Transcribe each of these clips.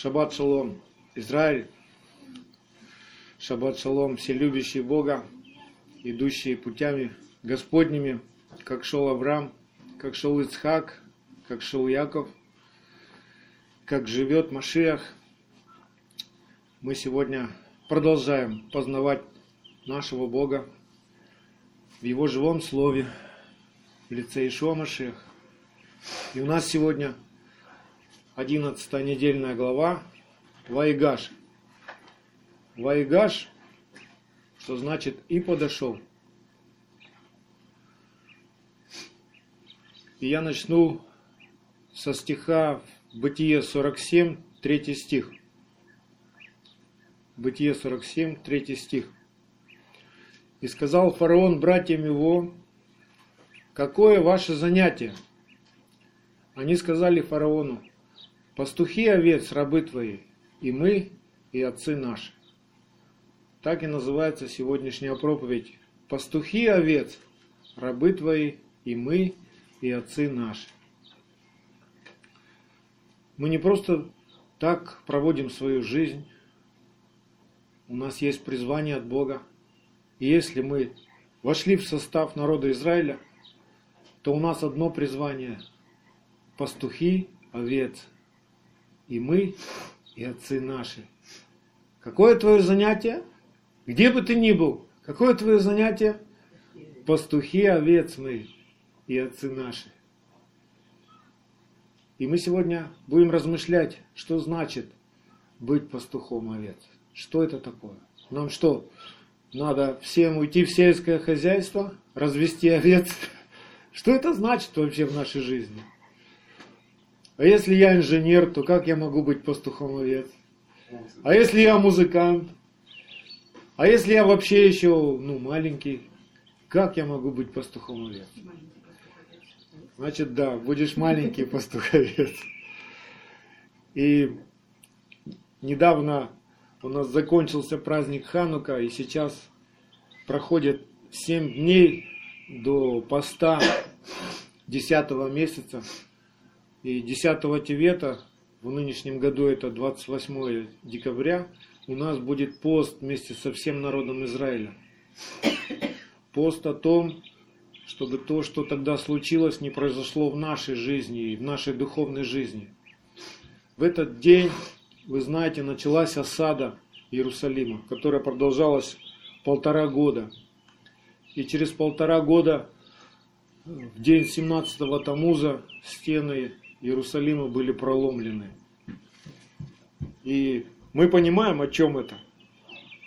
Шаббат шалом, Израиль. Шаббат шалом, все любящие Бога, идущие путями Господними, как шел Авраам, как шел Ицхак, как шел Яков, как живет Машиах. Мы сегодня продолжаем познавать нашего Бога в Его живом Слове, в лице Ишуа Машиах. И у нас сегодня 11 недельная глава Вайгаш. Вайгаш, что значит и подошел. И я начну со стиха Бытие 47, 3 стих. Бытие 47, 3 стих. И сказал фараон братьям его, какое ваше занятие? Они сказали фараону, Пастухи овец, рабы твои, и мы, и отцы наши. Так и называется сегодняшняя проповедь. Пастухи овец, рабы твои, и мы, и отцы наши. Мы не просто так проводим свою жизнь. У нас есть призвание от Бога. И если мы вошли в состав народа Израиля, то у нас одно призвание – пастухи овец – и мы, и отцы наши. Какое твое занятие? Где бы ты ни был, какое твое занятие? Пастухи овец мы и отцы наши. И мы сегодня будем размышлять, что значит быть пастухом овец. Что это такое? Нам что, надо всем уйти в сельское хозяйство, развести овец? Что это значит вообще в нашей жизни? А если я инженер, то как я могу быть пастухом овец? А если я музыкант? А если я вообще еще ну, маленький, как я могу быть пастухом овец? Значит, да, будешь маленький пастух овец. И недавно у нас закончился праздник Ханука, и сейчас проходит 7 дней до поста 10 месяца. И 10 Тевета, в нынешнем году это 28 декабря, у нас будет пост вместе со всем народом Израиля. Пост о том, чтобы то, что тогда случилось, не произошло в нашей жизни и в нашей духовной жизни. В этот день, вы знаете, началась осада Иерусалима, которая продолжалась полтора года. И через полтора года, в день 17-го Тамуза, стены Иерусалима были проломлены. И мы понимаем, о чем это.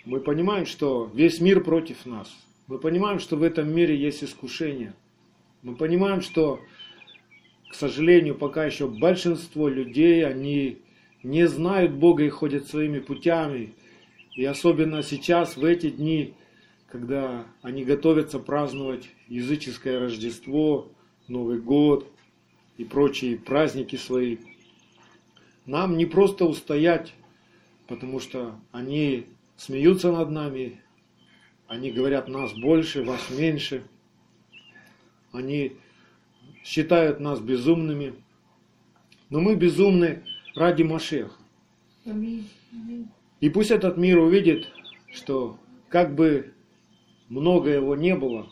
Мы понимаем, что весь мир против нас. Мы понимаем, что в этом мире есть искушение. Мы понимаем, что, к сожалению, пока еще большинство людей, они не знают Бога и ходят своими путями. И особенно сейчас, в эти дни, когда они готовятся праздновать языческое Рождество, Новый год, и прочие праздники свои. Нам не просто устоять, потому что они смеются над нами, они говорят нас больше, вас меньше, они считают нас безумными, но мы безумны ради Машеха. И пусть этот мир увидит, что как бы много его не было,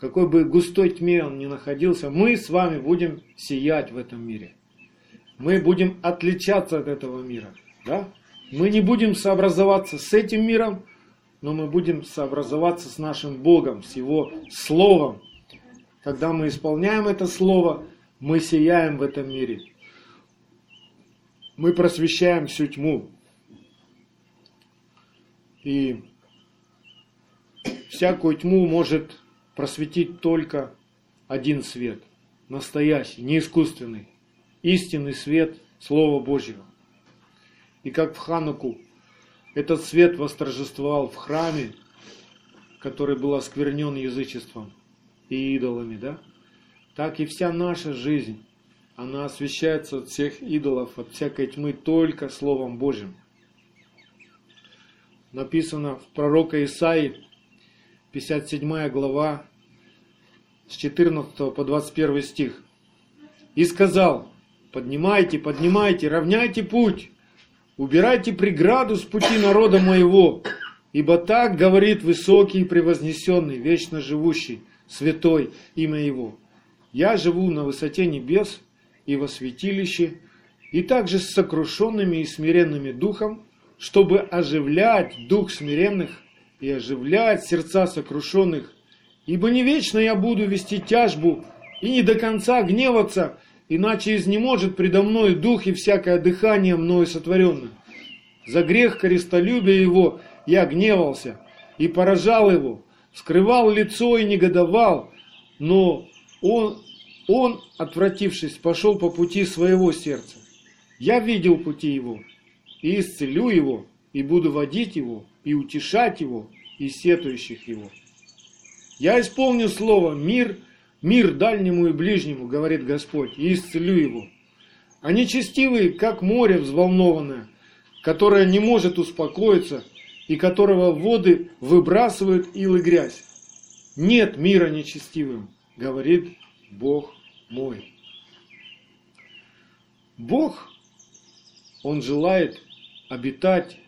какой бы густой тьме он ни находился, мы с вами будем сиять в этом мире. Мы будем отличаться от этого мира. Да? Мы не будем сообразоваться с этим миром, но мы будем сообразоваться с нашим Богом, с Его Словом. Когда мы исполняем это Слово, мы сияем в этом мире. Мы просвещаем всю тьму. И всякую тьму может просветить только один свет, настоящий, не искусственный, истинный свет Слова Божьего. И как в Хануку этот свет восторжествовал в храме, который был осквернен язычеством и идолами, да? Так и вся наша жизнь, она освещается от всех идолов, от всякой тьмы только Словом Божьим. Написано в пророка Исаии, 57 глава, с 14 по 21 стих. «И сказал, поднимайте, поднимайте, равняйте путь, убирайте преграду с пути народа моего, ибо так говорит высокий и превознесенный, вечно живущий, святой имя его. Я живу на высоте небес и во святилище, и также с сокрушенными и смиренными духом, чтобы оживлять дух смиренных и оживлять сердца сокрушенных. Ибо не вечно я буду вести тяжбу и не до конца гневаться, иначе изнеможет предо мной дух и всякое дыхание мною сотворенное. За грех корестолюбия его я гневался и поражал его, скрывал лицо и негодовал, но он, он, отвратившись, пошел по пути своего сердца. Я видел пути его, и исцелю его, и буду водить его, и утешать его, и сетующих его. Я исполню слово «мир», «мир дальнему и ближнему», говорит Господь, и исцелю его. А нечестивые, как море взволнованное, которое не может успокоиться, и которого воды выбрасывают ил и грязь. Нет мира нечестивым, говорит Бог мой. Бог, Он желает обитать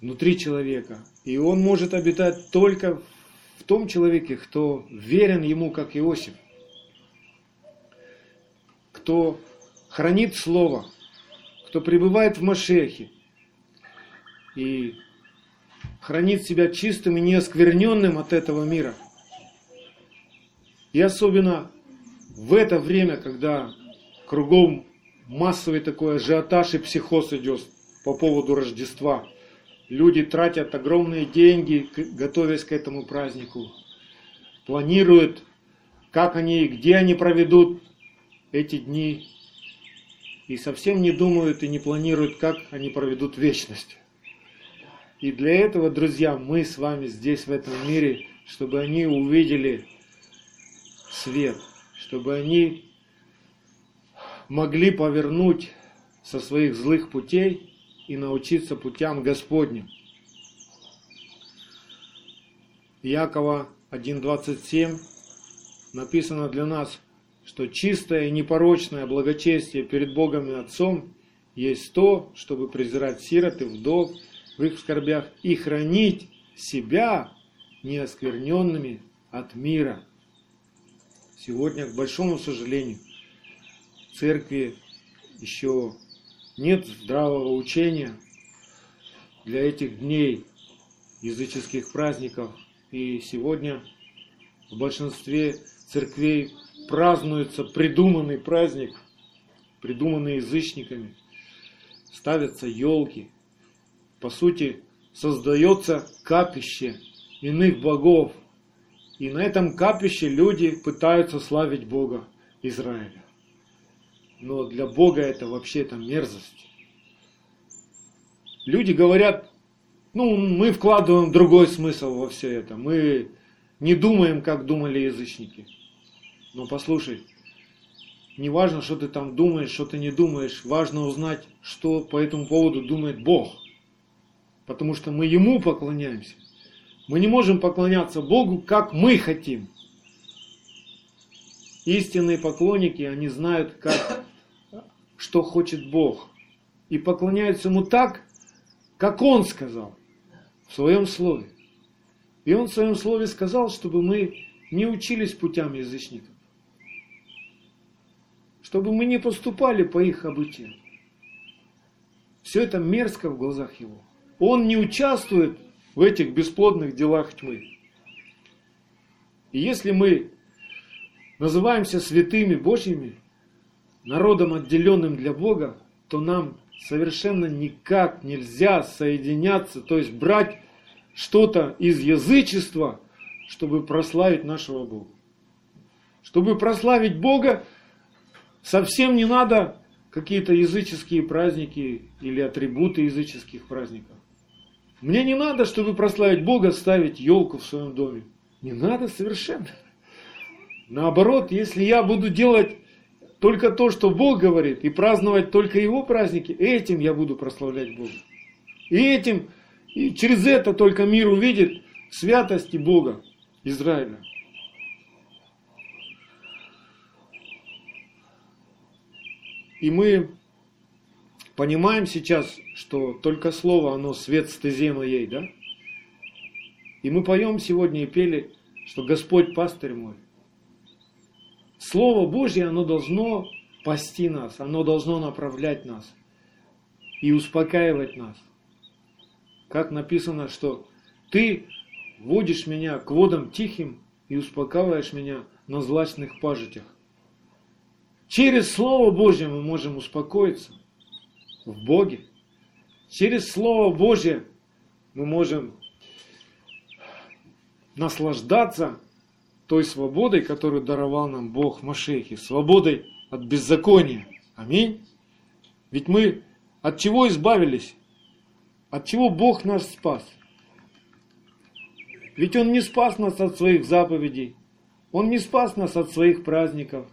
внутри человека. И Он может обитать только том человеке, кто верен Ему, как Иосиф. Кто хранит Слово, кто пребывает в Машехе и хранит себя чистым и неоскверненным от этого мира. И особенно в это время, когда кругом массовый такой ажиотаж и психоз идет по поводу Рождества. Люди тратят огромные деньги, готовясь к этому празднику. Планируют, как они и где они проведут эти дни. И совсем не думают и не планируют, как они проведут вечность. И для этого, друзья, мы с вами здесь, в этом мире, чтобы они увидели свет, чтобы они могли повернуть со своих злых путей и научиться путям Господним. Якова 1.27 написано для нас, что чистое и непорочное благочестие перед Богом и Отцом есть то, чтобы презирать сирот и вдов, в их скорбях и хранить себя неоскверненными от мира. Сегодня, к большому сожалению, церкви еще нет здравого учения для этих дней языческих праздников. И сегодня в большинстве церквей празднуется придуманный праздник, придуманный язычниками. Ставятся елки, по сути, создается капище иных богов. И на этом капище люди пытаются славить Бога Израиля. Но для Бога это вообще это мерзость. Люди говорят, ну, мы вкладываем другой смысл во все это. Мы не думаем, как думали язычники. Но послушай, не важно, что ты там думаешь, что ты не думаешь. Важно узнать, что по этому поводу думает Бог потому что мы Ему поклоняемся. Мы не можем поклоняться Богу, как мы хотим. Истинные поклонники, они знают, как, что хочет Бог. И поклоняются Ему так, как Он сказал в Своем Слове. И Он в Своем Слове сказал, чтобы мы не учились путям язычников. Чтобы мы не поступали по их обычаям. Все это мерзко в глазах Его он не участвует в этих бесплодных делах тьмы. И если мы называемся святыми Божьими, народом отделенным для Бога, то нам совершенно никак нельзя соединяться, то есть брать что-то из язычества, чтобы прославить нашего Бога. Чтобы прославить Бога, совсем не надо какие-то языческие праздники или атрибуты языческих праздников. Мне не надо, чтобы прославить Бога, ставить елку в своем доме. Не надо совершенно. Наоборот, если я буду делать только то, что Бог говорит, и праздновать только Его праздники, этим я буду прославлять Бога. И этим, и через это только мир увидит святости Бога Израиля. И мы понимаем сейчас, что только слово, оно свет стезе моей, да? И мы поем сегодня и пели, что Господь пастырь мой. Слово Божье, оно должно пасти нас, оно должно направлять нас и успокаивать нас. Как написано, что ты водишь меня к водам тихим и успокаиваешь меня на злачных пажитях. Через Слово Божье мы можем успокоиться в Боге. Через Слово Божье мы можем наслаждаться той свободой, которую даровал нам Бог в Машехе, свободой от беззакония. Аминь. Ведь мы от чего избавились? От чего Бог нас спас? Ведь Он не спас нас от своих заповедей, Он не спас нас от своих праздников,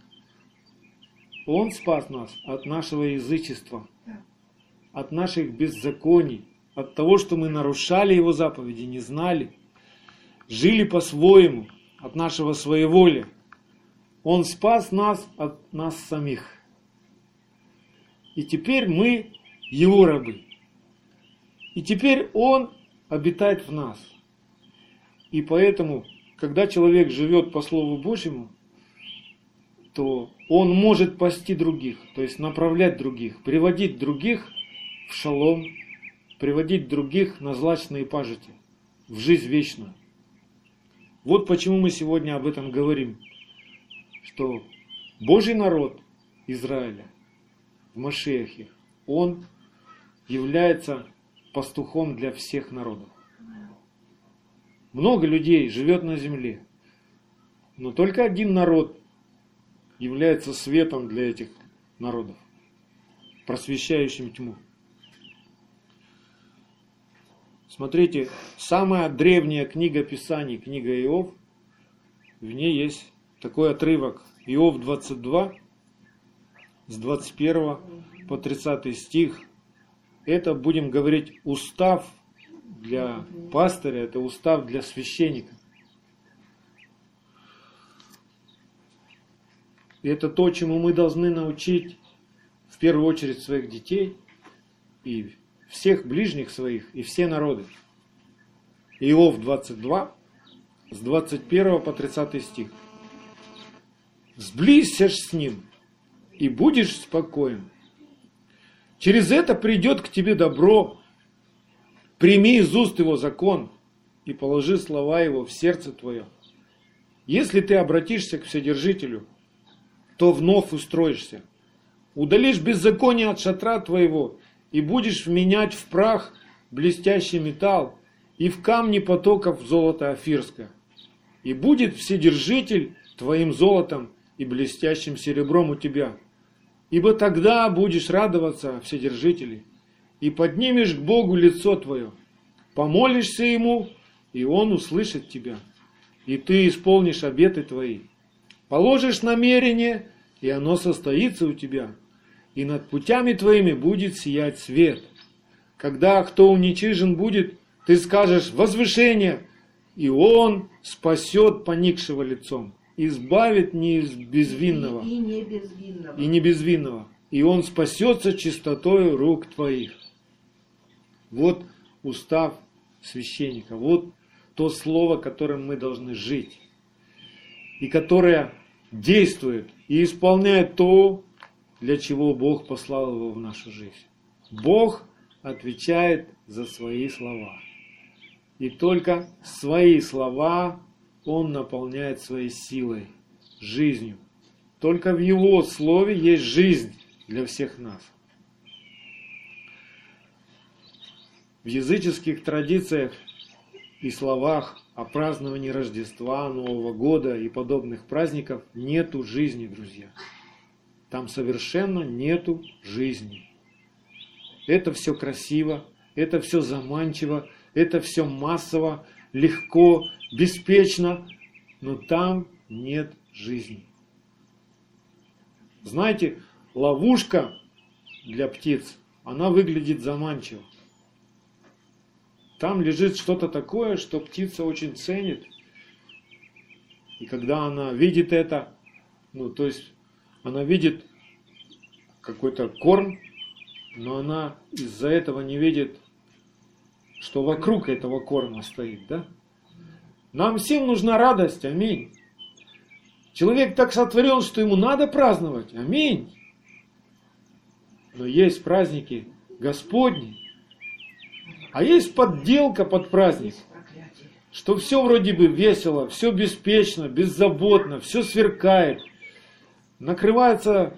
Он спас нас от нашего язычества, от наших беззаконий, от того, что мы нарушали Его заповеди, не знали, жили по-своему, от нашего своеволия. Он спас нас от нас самих. И теперь мы Его рабы. И теперь Он обитает в нас. И поэтому, когда человек живет по Слову Божьему, то он может пасти других, то есть направлять других, приводить других в шалом, приводить других на злачные пажити, в жизнь вечную. Вот почему мы сегодня об этом говорим, что Божий народ Израиля в Машехе, он является пастухом для всех народов. Много людей живет на земле, но только один народ является светом для этих народов, просвещающим тьму. Смотрите, самая древняя книга Писаний, книга Иов, в ней есть такой отрывок. Иов 22, с 21 по 30 стих. Это, будем говорить, устав для пастыря, это устав для священника. И это то, чему мы должны научить в первую очередь своих детей и всех ближних своих и все народы. Иов 22, с 21 по 30 стих. Сблизься с ним, и будешь спокоен. Через это придет к тебе добро. Прими из уст его закон и положи слова его в сердце твое. Если ты обратишься к Вседержителю, то вновь устроишься. Удалишь беззаконие от шатра твоего и будешь вменять в прах блестящий металл и в камни потоков золото афирское. И будет Вседержитель твоим золотом и блестящим серебром у тебя. Ибо тогда будешь радоваться, Вседержители, и поднимешь к Богу лицо твое, помолишься Ему, и Он услышит тебя, и ты исполнишь обеты твои. Положишь намерение, и оно состоится у тебя – и над путями твоими будет сиять свет. Когда кто уничижен будет, ты скажешь «возвышение», и он спасет поникшего лицом, избавит не из безвинного, и, и не безвинного. И не безвинного. И он спасется чистотой рук твоих. Вот устав священника, вот то слово, которым мы должны жить, и которое действует и исполняет то, для чего Бог послал его в нашу жизнь. Бог отвечает за свои слова. И только свои слова Он наполняет своей силой, жизнью. Только в Его Слове есть жизнь для всех нас. В языческих традициях и словах о праздновании Рождества, Нового года и подобных праздников нету жизни, друзья. Там совершенно нету жизни. Это все красиво, это все заманчиво, это все массово, легко, беспечно, но там нет жизни. Знаете, ловушка для птиц, она выглядит заманчиво. Там лежит что-то такое, что птица очень ценит. И когда она видит это, ну, то есть она видит какой-то корм, но она из-за этого не видит, что вокруг этого корма стоит, да? Нам всем нужна радость, аминь. Человек так сотворен, что ему надо праздновать, аминь. Но есть праздники Господни, а есть подделка под праздник, что все вроде бы весело, все беспечно, беззаботно, все сверкает, накрывается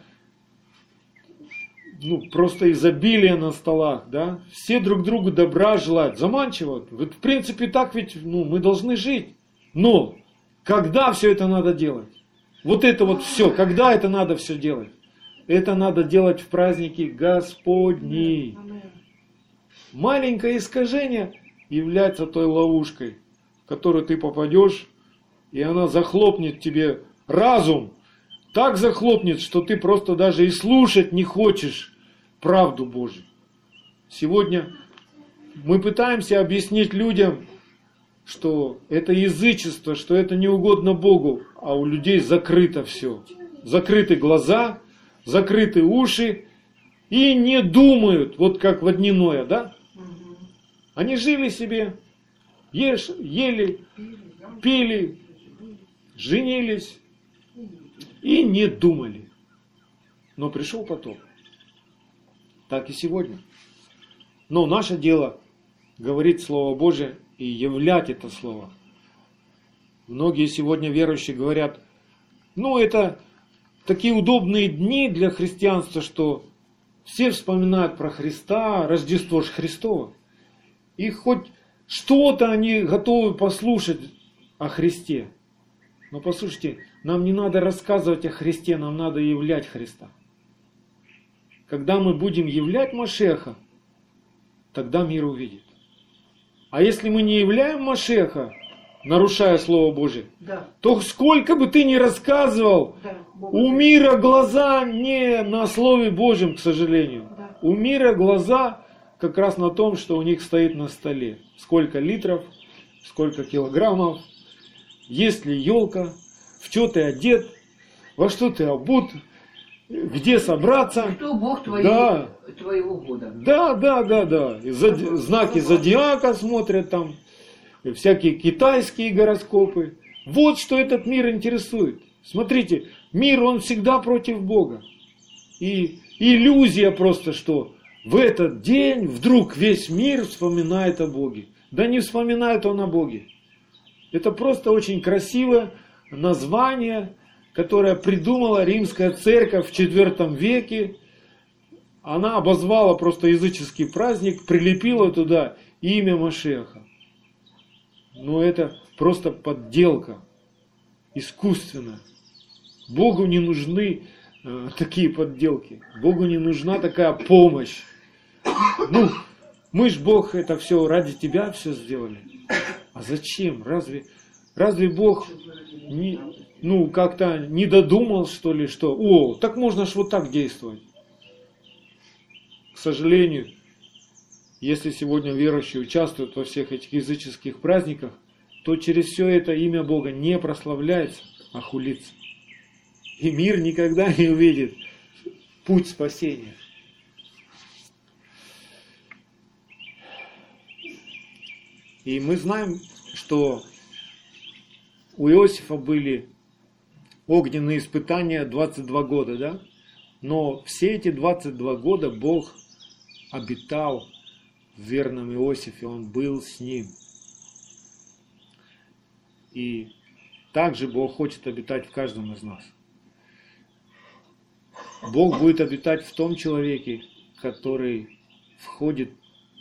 ну, просто изобилие на столах, да, все друг другу добра желают, заманчиво. В принципе, так ведь ну, мы должны жить. Но когда все это надо делать? Вот это вот все, когда это надо все делать? Это надо делать в праздники Господни. Маленькое искажение является той ловушкой, в которую ты попадешь, и она захлопнет тебе разум, так захлопнет, что ты просто даже и слушать не хочешь правду Божью. Сегодня мы пытаемся объяснить людям, что это язычество, что это не угодно Богу, а у людей закрыто все. Закрыты глаза, закрыты уши и не думают, вот как водяное, да? Они жили себе, ешь, ели, пили, женились и не думали. Но пришел потоп так и сегодня. Но наше дело говорить Слово Божие и являть это Слово. Многие сегодня верующие говорят, ну это такие удобные дни для христианства, что все вспоминают про Христа, Рождество же Христово. И хоть что-то они готовы послушать о Христе. Но послушайте, нам не надо рассказывать о Христе, нам надо являть Христа. Когда мы будем являть Машеха, тогда мир увидит. А если мы не являем Машеха, нарушая Слово Божие, да. то сколько бы ты ни рассказывал, да, у мира глаза не на Слове Божьем, к сожалению. Да. У мира глаза как раз на том, что у них стоит на столе. Сколько литров, сколько килограммов, есть ли елка, в что ты одет, во что ты обут, где собраться. Кто Бог твоей, да. твоего года. Да, да, да, да. Зоди, знаки зодиака смотрят там, всякие китайские гороскопы. Вот что этот мир интересует. Смотрите, мир, он всегда против Бога. И иллюзия просто, что в этот день вдруг весь мир вспоминает о Боге. Да не вспоминает он о Боге. Это просто очень красивое название которое придумала римская церковь в IV веке. Она обозвала просто языческий праздник, прилепила туда имя Машеха. Но это просто подделка, искусственная. Богу не нужны э, такие подделки. Богу не нужна такая помощь. Ну, мы ж Бог это все ради тебя все сделали. А зачем? Разве, разве Бог не, ну, как-то не додумал, что ли, что, о, так можно ж вот так действовать. К сожалению, если сегодня верующие участвуют во всех этих языческих праздниках, то через все это имя Бога не прославляется, а хулится. И мир никогда не увидит путь спасения. И мы знаем, что у Иосифа были огненные испытания 22 года, да? Но все эти 22 года Бог обитал в верном Иосифе, Он был с ним. И также Бог хочет обитать в каждом из нас. Бог будет обитать в том человеке, который входит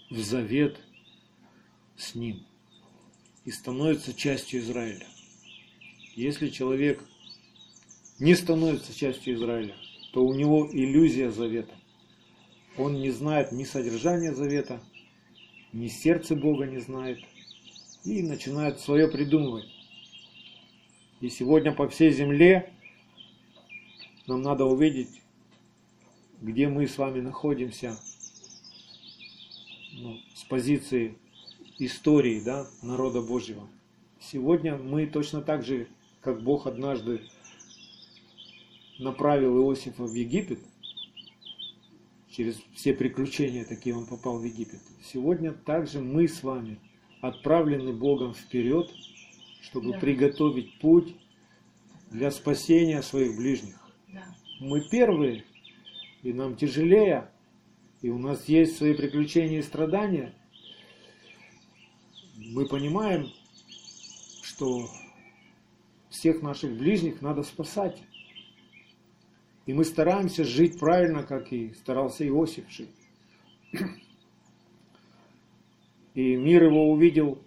в завет с ним и становится частью Израиля. Если человек не становится частью Израиля, то у него иллюзия завета. Он не знает ни содержания завета, ни сердца Бога не знает и начинает свое придумывать. И сегодня по всей земле нам надо увидеть, где мы с вами находимся ну, с позиции истории да, народа Божьего. Сегодня мы точно так же, как Бог однажды направил Иосифа в Египет, через все приключения такие он попал в Египет. Сегодня также мы с вами отправлены Богом вперед, чтобы Да. приготовить путь для спасения своих ближних. Да. Мы первые, и нам тяжелее, и у нас есть свои приключения и страдания. Мы понимаем, что всех наших ближних надо спасать. И мы стараемся жить правильно, как и старался Иосиф жить. И мир его увидел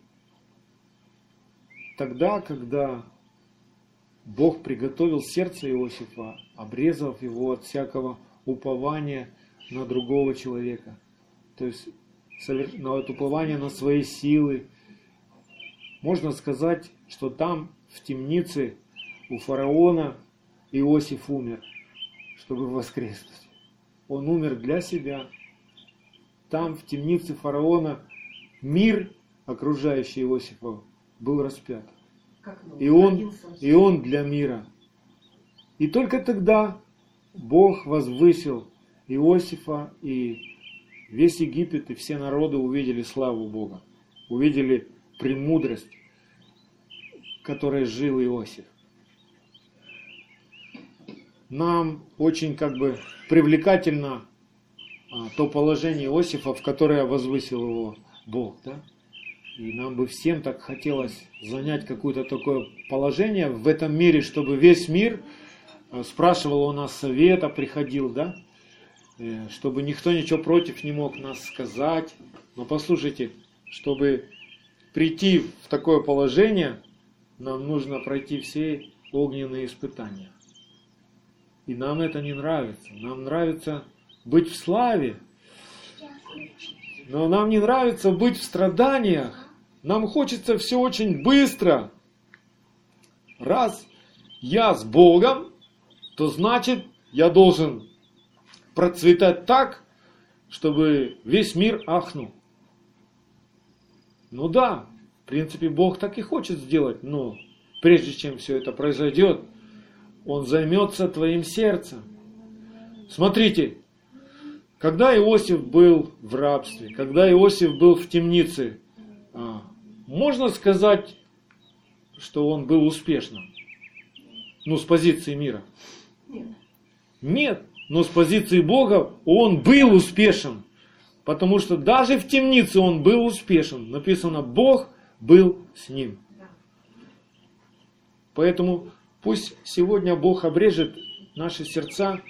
тогда, когда Бог приготовил сердце Иосифа, обрезав его от всякого упования на другого человека. То есть на упование на свои силы. Можно сказать, что там, в темнице, у фараона Иосиф умер, чтобы воскреснуть. Он умер для себя. Там, в темнице фараона, мир, окружающий Иосифа, был распят. И он и он для мира. И только тогда Бог возвысил Иосифа, и весь Египет, и все народы увидели славу Бога, увидели премудрость, которой жил Иосиф. Нам очень как бы привлекательно а, то положение Иосифа, в которое возвысил его Бог, да? И нам бы всем так хотелось занять какое-то такое положение в этом мире, чтобы весь мир э, спрашивал у нас совета, приходил, да? Э, Чтобы никто ничего против не мог нас сказать. Но послушайте, чтобы прийти в такое положение, нам нужно пройти все огненные испытания. И нам это не нравится. Нам нравится быть в славе, но нам не нравится быть в страданиях. Нам хочется все очень быстро. Раз я с Богом, то значит я должен процветать так, чтобы весь мир ахнул. Ну да, в принципе Бог так и хочет сделать, но прежде чем все это произойдет, Он займется твоим сердцем. Смотрите, когда Иосиф был в рабстве, когда Иосиф был в темнице, а, можно сказать, что он был успешным? Ну, с позиции мира. Нет. Нет, но с позиции Бога он был успешен. Потому что даже в темнице он был успешен. Написано, Бог был с ним. Поэтому пусть сегодня Бог обрежет наши сердца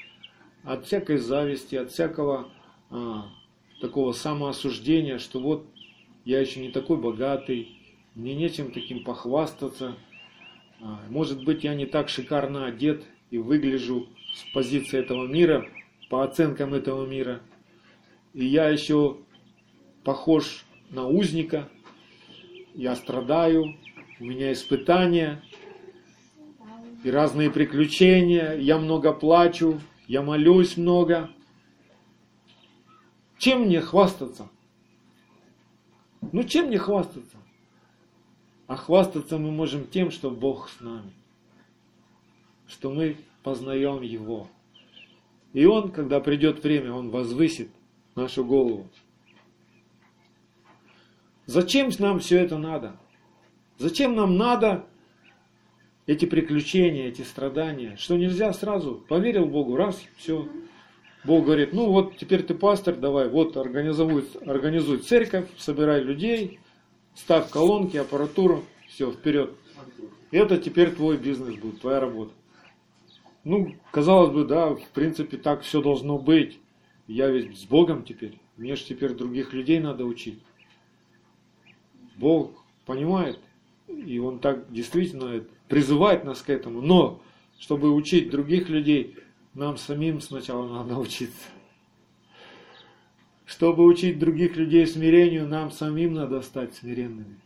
от всякой зависти, от всякого а, такого самоосуждения, что вот я еще не такой богатый, мне нечем таким похвастаться. А, может быть, я не так шикарно одет и выгляжу с позиции этого мира, по оценкам этого мира. И я еще похож на узника, я страдаю, у меня испытания, и разные приключения, я много плачу, я молюсь много. Чем мне хвастаться? Ну чем мне хвастаться? А хвастаться мы можем тем, что Бог с нами. Что мы познаем Его. И Он, когда придет время, Он возвысит нашу голову. Зачем нам все это надо? Зачем нам надо эти приключения, эти страдания? Что нельзя сразу, поверил Богу, раз, все. Бог говорит, ну вот теперь ты пастор, давай, вот организуй, организуй церковь, собирай людей, ставь колонки, аппаратуру, все, вперед. Это теперь твой бизнес будет, твоя работа. Ну, казалось бы, да, в принципе, так все должно быть. Я ведь с Богом теперь. Мне же теперь других людей надо учить. Бог понимает, и Он так действительно призывает нас к этому. Но, чтобы учить других людей, нам самим сначала надо учиться. Чтобы учить других людей смирению, нам самим надо стать смиренными.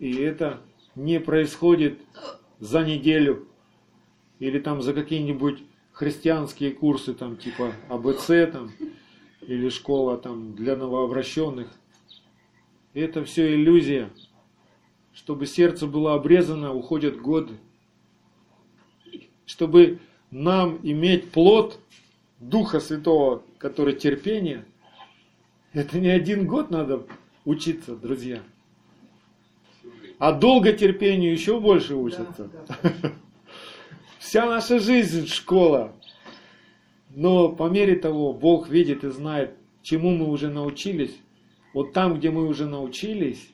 И это не происходит за неделю или там за какие-нибудь христианские курсы, там типа АБЦ там, или школа там для новообращенных. Это все иллюзия. Чтобы сердце было обрезано, уходят годы. Чтобы нам иметь плод Духа Святого, который терпение, это не один год надо учиться, друзья. А долго терпению еще больше учатся. Да, да. Вся наша жизнь школа. Но по мере того, Бог видит и знает, чему мы уже научились. Вот там, где мы уже научились,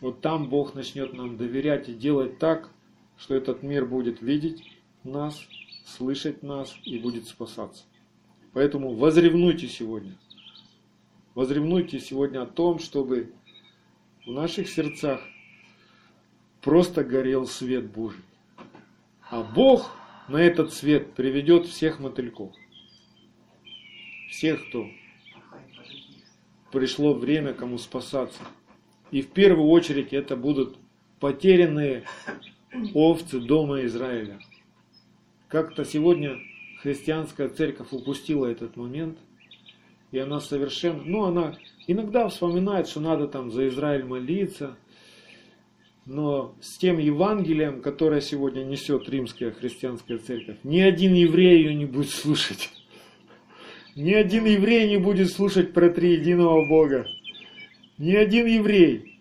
вот там Бог начнет нам доверять и делать так, что этот мир будет видеть нас, слышать нас и будет спасаться. Поэтому возревнуйте сегодня. Возревнуйте сегодня о том, чтобы в наших сердцах просто горел свет Божий. А Бог на этот свет приведет всех мотыльков. Всех, кто пришло время кому спасаться. И в первую очередь это будут потерянные овцы дома Израиля. Как-то сегодня христианская церковь упустила этот момент, и она совершенно, ну она иногда вспоминает, что надо там за Израиль молиться, но с тем Евангелием, которое сегодня несет римская христианская церковь, ни один еврей ее не будет слушать. Ни один еврей не будет слушать про триединого Бога. Ни один еврей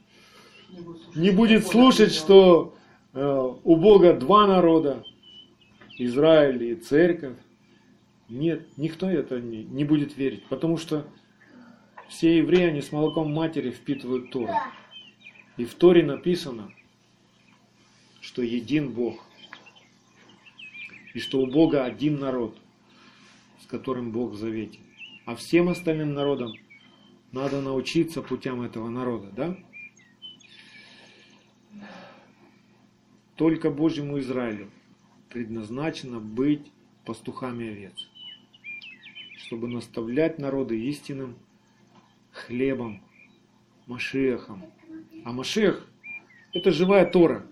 не будет слушать, что э, у Бога два народа, Израиль и церковь. Нет, никто это не, не будет верить, потому что все евреи, они с молоком матери впитывают Тору. И в Торе написано, что един Бог. И что у Бога один народ, которым Бог в завете. А всем остальным народам надо научиться путям этого народа, да? Только Божьему Израилю предназначено быть пастухами овец, чтобы наставлять народы истинным хлебом, Машехом. А Машех – это живая Тора.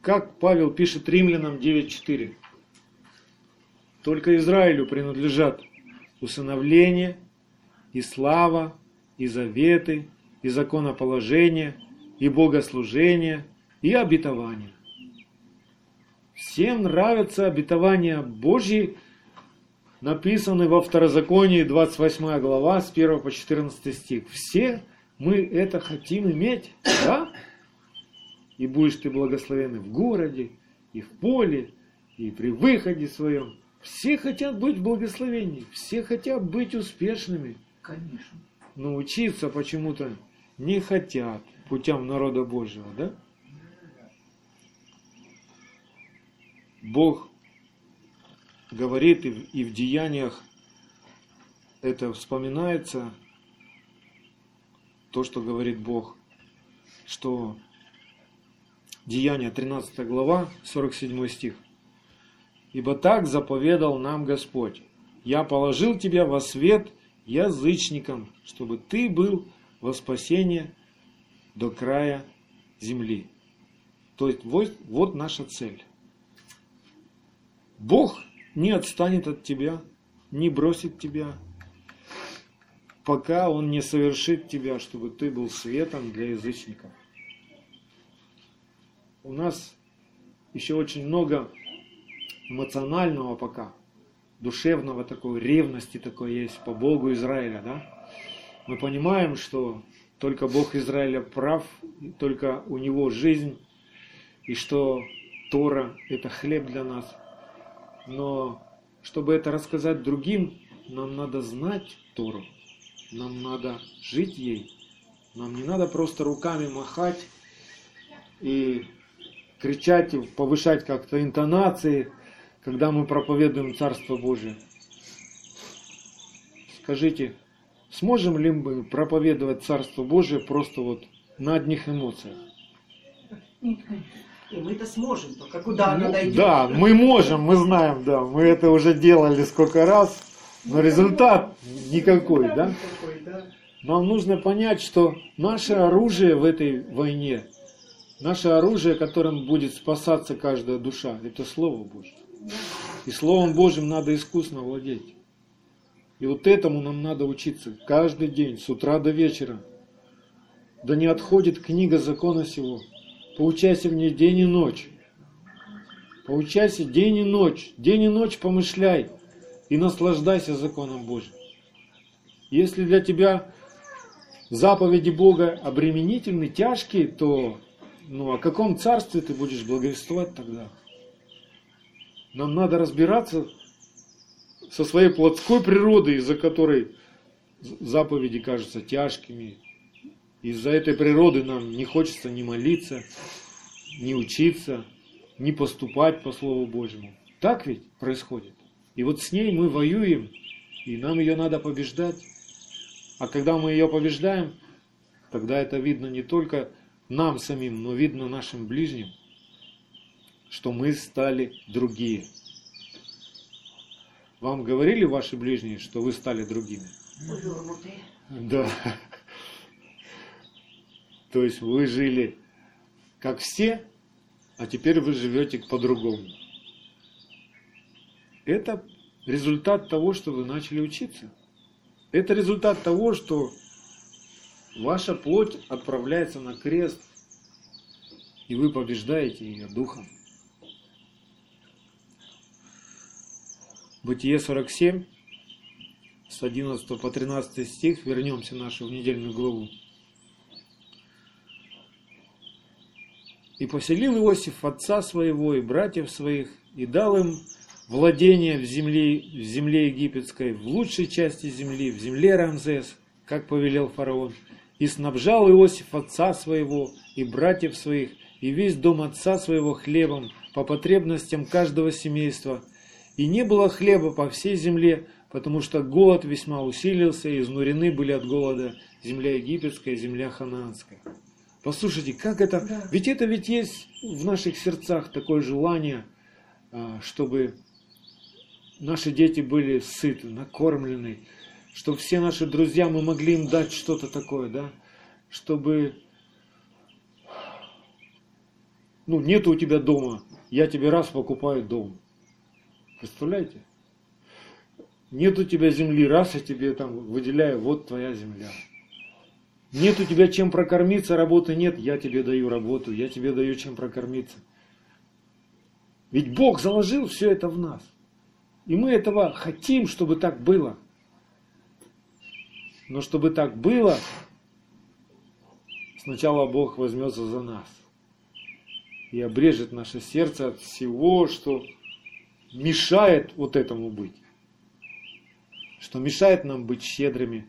Как Павел пишет римлянам 9.4. Только Израилю принадлежат усыновление и слава, и заветы, и законоположение, и богослужение, и обетование. Всем нравятся обетования Божьи, написаны во Второзаконии 28 глава с 1 по 14 стих. Все мы это хотим иметь, да? И будешь ты благословенный в городе, и в поле, и при выходе своем. Все хотят быть в благословении, все хотят быть успешными. Конечно. Но учиться почему-то не хотят путям народа Божьего, да? Бог говорит и в, и в деяниях это вспоминается, то, что говорит Бог, что Деяния 13 глава, 47 стих. «Ибо так заповедал нам Господь, я положил тебя во свет язычникам, чтобы ты был во спасение до края земли». То есть вот, вот наша цель. Бог не отстанет от тебя, не бросит тебя, пока Он не совершит тебя, чтобы ты был светом для язычников у нас еще очень много эмоционального пока, душевного такой, ревности такой есть по Богу Израиля, да? Мы понимаем, что только Бог Израиля прав, только у него жизнь, и что Тора – это хлеб для нас. Но чтобы это рассказать другим, нам надо знать Тору, нам надо жить ей, нам не надо просто руками махать и кричать, повышать как-то интонации, когда мы проповедуем Царство Божие. Скажите, сможем ли мы проповедовать Царство Божие просто вот на одних эмоциях? И мы это сможем, только куда ну, дойдет? Да, мы можем, мы знаем, да, мы это уже делали сколько раз, но результат никакой, да? Нам нужно понять, что наше оружие в этой войне Наше оружие, которым будет спасаться каждая душа, это Слово Божье. И Словом Божьим надо искусно владеть. И вот этому нам надо учиться каждый день, с утра до вечера. Да не отходит книга закона сего. Поучайся в ней день и ночь. Поучайся день и ночь. День и ночь помышляй. и наслаждайся законом Божьим. Если для тебя заповеди Бога обременительны, тяжкие, то ну, о каком царстве ты будешь благовествовать тогда? Нам надо разбираться со своей плотской природой, из-за которой заповеди кажутся тяжкими. Из-за этой природы нам не хочется ни молиться, ни учиться, ни поступать по Слову Божьему. Так ведь происходит? И вот с ней мы воюем, и нам ее надо побеждать. А когда мы ее побеждаем, тогда это видно не только нам самим, но видно нашим ближним, что мы стали другие. Вам говорили ваши ближние, что вы стали другими? Да. То есть вы жили как все, а теперь вы живете по-другому. Это результат того, что вы начали учиться. Это результат того, что ваша плоть отправляется на крест, и вы побеждаете ее духом. Бытие 47, с 11 по 13 стих, вернемся в нашу недельную главу. И поселил Иосиф отца своего и братьев своих, и дал им владение в земле, в земле египетской, в лучшей части земли, в земле Рамзес, как повелел фараон. И снабжал Иосиф отца своего и братьев своих, и весь дом отца своего хлебом по потребностям каждого семейства. И не было хлеба по всей земле, потому что голод весьма усилился, и изнурены были от голода земля египетская и земля ханаанская. Послушайте, как это... Да. Ведь это ведь есть в наших сердцах такое желание, а, чтобы наши дети были сыты, накормлены, чтобы все наши друзья, мы могли им дать что-то такое, да, чтобы, ну, нету у тебя дома, я тебе раз покупаю дом. Представляете? Нет у тебя земли, раз я тебе там выделяю, вот твоя земля. Нет у тебя чем прокормиться, работы нет, я тебе даю работу, я тебе даю чем прокормиться. Ведь Бог заложил все это в нас. И мы этого хотим, чтобы так было. Но чтобы так было, сначала Бог возьмется за нас и обрежет наше сердце от всего, что мешает вот этому быть. Что мешает нам быть щедрыми,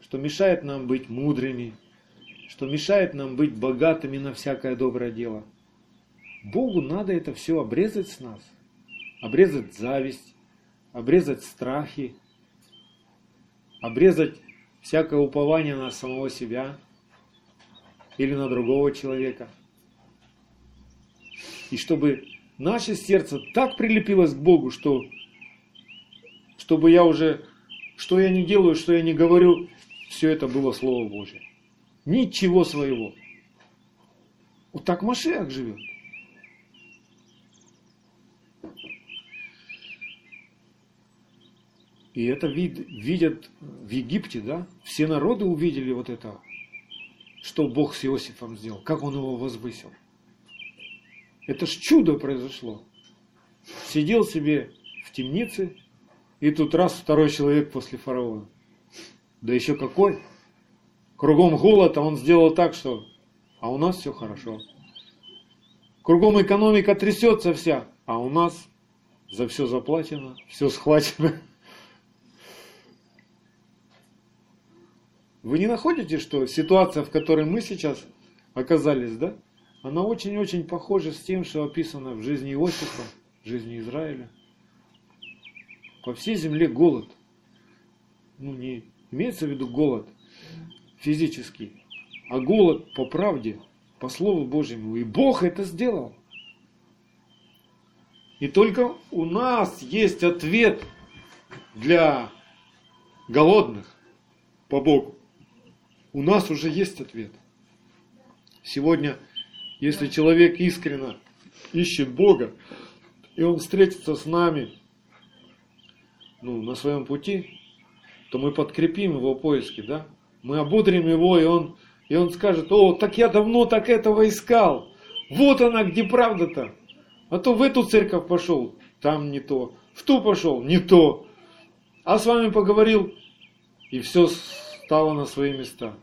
что мешает нам быть мудрыми, что мешает нам быть богатыми на всякое доброе дело. Богу надо это все обрезать с нас, обрезать зависть, обрезать страхи, обрезать всякое упование на самого себя или на другого человека. И чтобы наше сердце так прилепилось к Богу, что чтобы я уже, что я не делаю, что я не говорю, все это было Слово Божье. Ничего своего. Вот так Машех живет. И это вид, видят в Египте, да? Все народы увидели вот это, что Бог с Иосифом сделал, как он его возвысил. Это ж чудо произошло. Сидел себе в темнице, и тут раз второй человек после фараона. Да еще какой? Кругом голод, а он сделал так, что а у нас все хорошо. Кругом экономика трясется вся, а у нас за все заплачено, все схвачено. Вы не находите, что ситуация, в которой мы сейчас оказались, да, она очень-очень похожа с тем, что описано в жизни Иосифа, в жизни Израиля. По всей земле голод. Ну, не имеется в виду голод физический, а голод по правде, по Слову Божьему. И Бог это сделал. И только у нас есть ответ для голодных по Богу у нас уже есть ответ. Сегодня, если человек искренне ищет Бога, и он встретится с нами ну, на своем пути, то мы подкрепим его поиски, да? Мы ободрим его, и он, и он скажет, о, так я давно так этого искал. Вот она, где правда-то. А то в эту церковь пошел, там не то. В ту пошел, не то. А с вами поговорил, и все стало на свои места.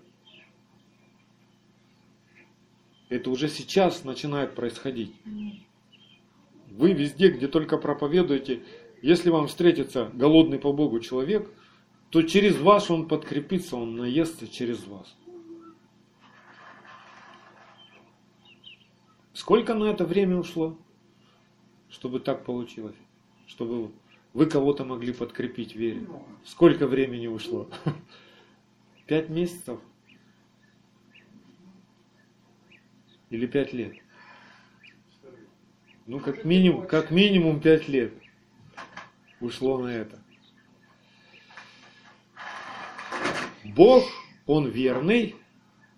Это уже сейчас начинает происходить. Вы везде, где только проповедуете, если вам встретится голодный по Богу человек, то через вас он подкрепится, он наестся через вас. Сколько на это время ушло, чтобы так получилось? Чтобы вы кого-то могли подкрепить вере? Сколько времени ушло? Пять месяцев? Или пять лет? Ну, как минимум, как минимум пять лет ушло на это. Бог, Он верный,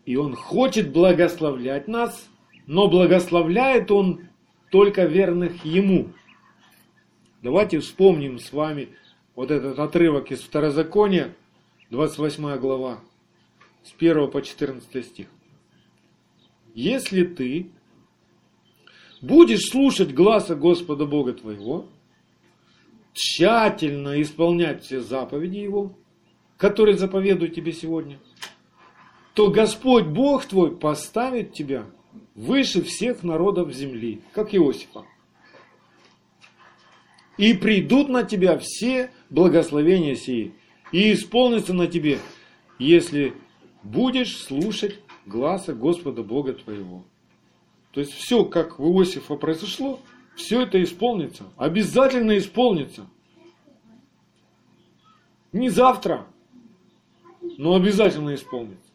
и Он хочет благословлять нас, но благословляет Он только верных Ему. Давайте вспомним с вами вот этот отрывок из Второзакония, 28 глава, с 1 по 14 стих. Если ты будешь слушать гласа Господа Бога твоего, тщательно исполнять все заповеди Его, которые заповедуют тебе сегодня, то Господь Бог твой поставит тебя выше всех народов земли, как Иосифа. И придут на тебя все благословения сии, и исполнится на тебе, если будешь слушать гласа Господа Бога твоего. То есть все, как у Иосифа произошло, все это исполнится. Обязательно исполнится. Не завтра, но обязательно исполнится.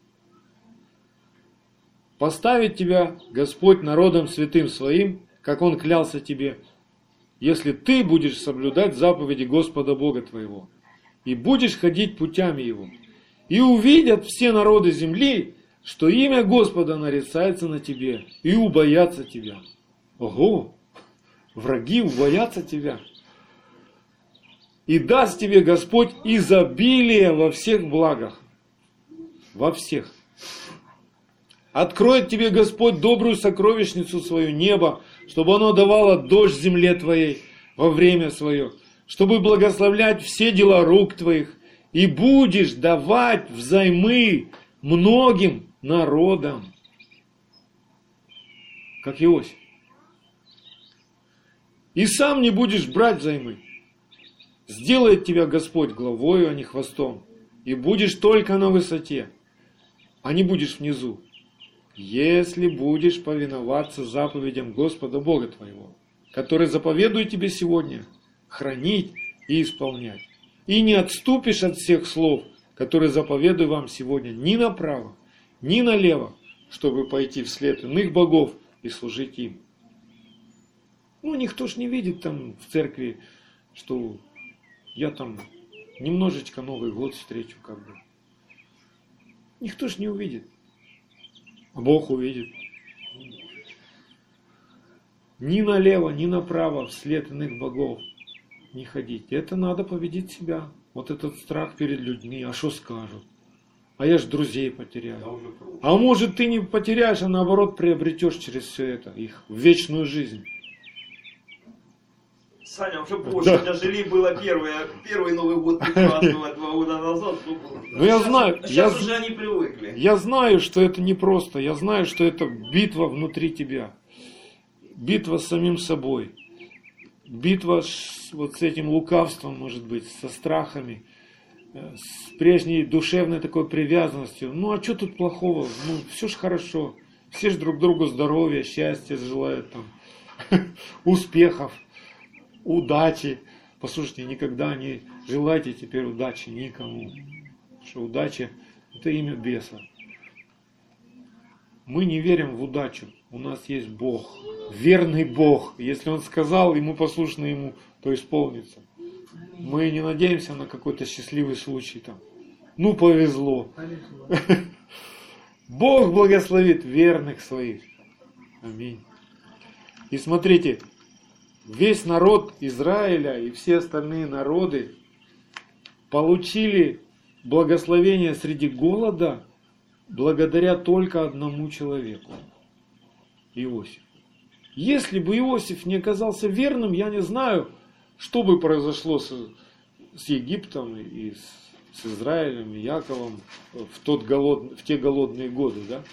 Поставит тебя Господь народом святым своим, как Он клялся тебе, если ты будешь соблюдать заповеди Господа Бога твоего, и будешь ходить путями Его. И увидят все народы земли, что имя Господа нарицается на тебе, и убоятся тебя. Ого! Враги убоятся тебя. И даст тебе Господь изобилие во всех благах. Во всех. Откроет тебе Господь добрую сокровищницу свою, небо, чтобы оно давало дождь земле твоей во время свое, чтобы благословлять все дела рук твоих, и будешь давать взаймы многим народам. Как Иосиф. И сам не будешь брать займы. Сделает тебя Господь главою, а не хвостом. И будешь только на высоте, а не будешь внизу. Если будешь повиноваться заповедям Господа Бога твоего, который заповедует тебе сегодня, хранить и исполнять. И не отступишь от всех слов, которые заповедую вам сегодня ни направо, ни налево, чтобы пойти вслед иных богов и служить им. Ну, никто ж не видит там в церкви, что я там немножечко Новый год встречу, как бы. Никто ж не увидит. А Бог увидит. Ни налево, ни направо вслед иных богов не ходить. Это надо победить себя. Вот этот страх перед людьми. А что скажут? А я ж друзей потеряю. А может ты не потеряешь, а наоборот приобретешь через все это их вечную жизнь. Саня, уже позже да. дожили, было первое, первый Новый год праздновать два года назад. Ну, ну я сейчас, знаю. Сейчас я, уже они привыкли. Я знаю, что это непросто. Я знаю, что это битва внутри тебя. Битва с самим собой. Битва с, вот с этим лукавством, может быть, со страхами, с прежней душевной такой привязанностью. Ну а что тут плохого? Ну все ж хорошо. Все же друг другу здоровья, счастья желают, там, успехов удачи. Послушайте, никогда не желайте теперь удачи никому. Потому что удача – это имя беса. Мы не верим в удачу. У нас есть Бог, верный Бог. Если Он сказал, мы послушны Ему, то исполнится. Мы не надеемся на какой-то счастливый случай там. Ну, повезло. повезло. Бог благословит верных своих. Аминь. И смотрите, весь народ Израиля и все остальные народы получили благословение среди голода благодаря только одному человеку – Иосифу. Если бы Иосиф не оказался верным, я не знаю, что бы произошло с, с Египтом и с, с Израилем, и Яковом в, тот голод, в те голодные годы, да?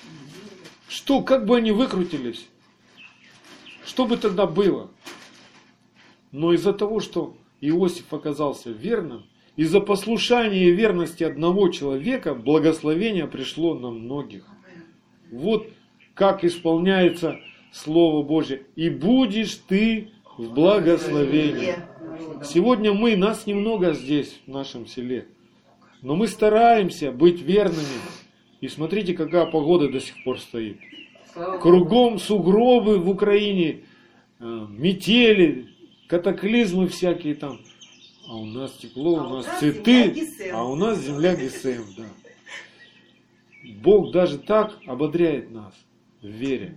Что, как бы они выкрутились? Что бы тогда было? Но из-за того, что Иосиф оказался верным, из-за послушания и верности одного человека благословение пришло на многих. Вот как исполняется Слово Божье. И будешь ты в благословении. Сегодня мы, нас немного здесь, в нашем селе. Но мы стараемся быть верными. И смотрите, какая погода до сих пор стоит. Кругом сугробы в Украине, э, метели, катаклизмы всякие там. А у нас тепло, а у нас цветы, а у нас земля Гесем, да. Бог даже так ободряет нас в вере.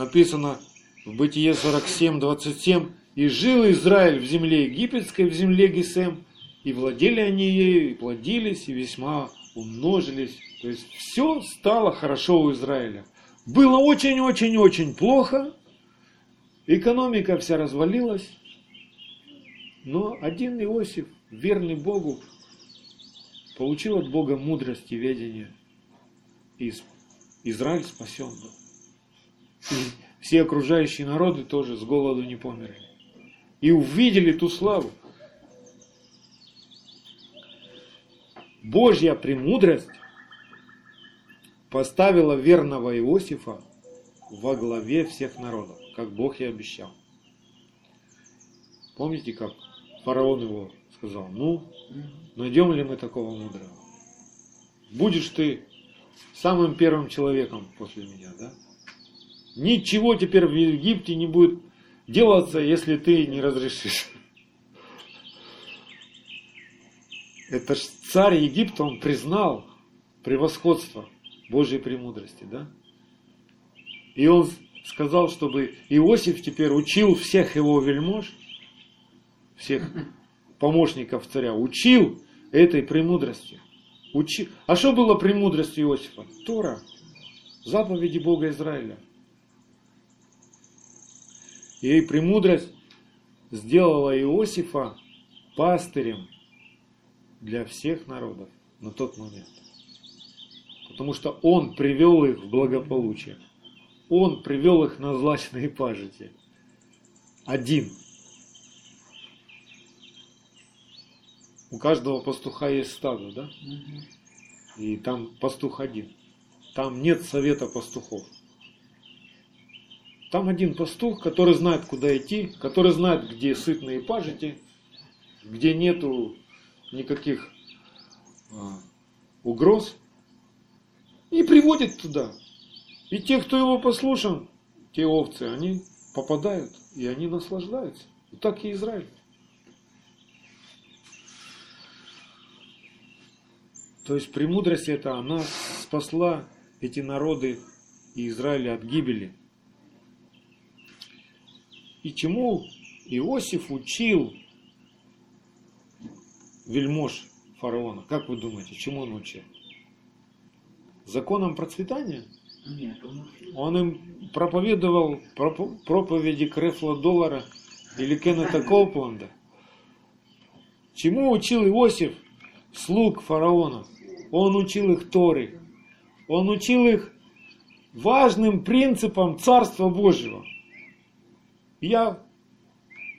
Написано в Бытие 47, 27. «И жил Израиль в земле египетской, в земле Гесем, и владели они ею, и плодились, и весьма умножились». То есть все стало хорошо у Израиля. Было очень-очень-очень плохо, экономика вся развалилась, но один Иосиф, верный Богу, получил от Бога мудрость и ведение. И Израиль спасен был. И все окружающие народы тоже с голоду не померли. И увидели ту славу. Божья премудрость поставила верного Иосифа во главе всех народов, как Бог и обещал. Помните, как фараон его сказал, ну, найдем ли мы такого мудрого? Будешь ты самым первым человеком после меня, да? Ничего теперь в Египте не будет делаться, если ты не разрешишь. Это ж царь Египта, он признал превосходство Божьей премудрости, да? И он сказал, чтобы Иосиф теперь учил всех его вельмож, всех помощников царя, учил этой премудрости. Учил. А что было премудростью Иосифа? Тора, заповеди Бога Израиля. И премудрость сделала Иосифа пастырем для всех народов на тот момент. Потому что он привел их в благополучие. Он привел их на злачные пажити. Один. У каждого пастуха есть стадо, да? И там пастух один. Там нет совета пастухов. Там один пастух, который знает, куда идти, который знает, где сытные пажити, где нету никаких а, угроз, и приводит туда. И те, кто его послушан, те овцы, они попадают, и они наслаждаются. И так и Израиль. То есть премудрость эта, она спасла эти народы и Израиля от гибели. И чему Иосиф учил вельмож фараона? Как вы думаете, чему он учил? Законом процветания? Нет, он им проповедовал проповеди Крефла Доллара или Кеннета Коупленда. Чему учил Иосиф слуг фараона? Он учил их Торы. Он учил их важным принципам Царства Божьего. Я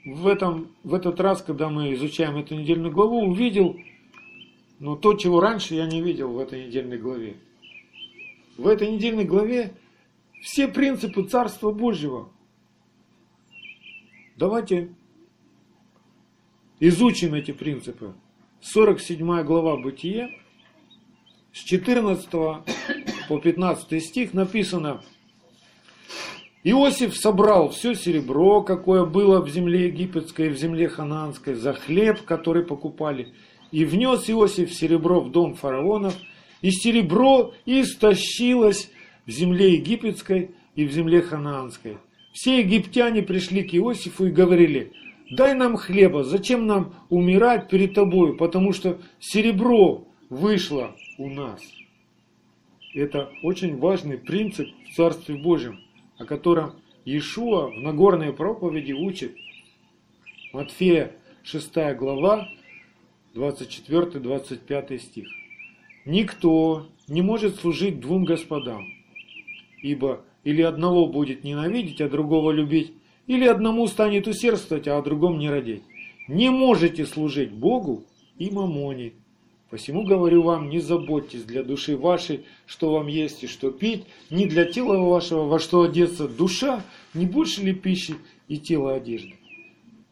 в, этом, в этот раз, когда мы изучаем эту недельную главу, увидел ну, то, чего раньше я не видел в этой недельной главе. В этой недельной главе все принципы Царства Божьего. Давайте изучим эти принципы. 47 глава Бытие, с 14 по 15 стих написано, Иосиф собрал все серебро, какое было в земле египетской и в земле хананской, за хлеб, который покупали, и внес Иосиф серебро в дом фараонов, и серебро истощилось в земле египетской и в земле хананской. Все египтяне пришли к Иосифу и говорили, дай нам хлеба, зачем нам умирать перед тобою, потому что серебро вышло у нас. Это очень важный принцип в Царстве Божьем, о котором Иешуа в Нагорной проповеди учит. Матфея 6 глава, 24-25 стих. Никто не может служить двум господам, ибо или одного будет ненавидеть, а другого любить, или одному станет усердствовать, а о другом не родить. Не можете служить Богу и мамоне. Посему говорю вам, не заботьтесь для души вашей, что вам есть и что пить, ни для тела вашего, во что одеться. Душа не больше ли пищи и тело одежды.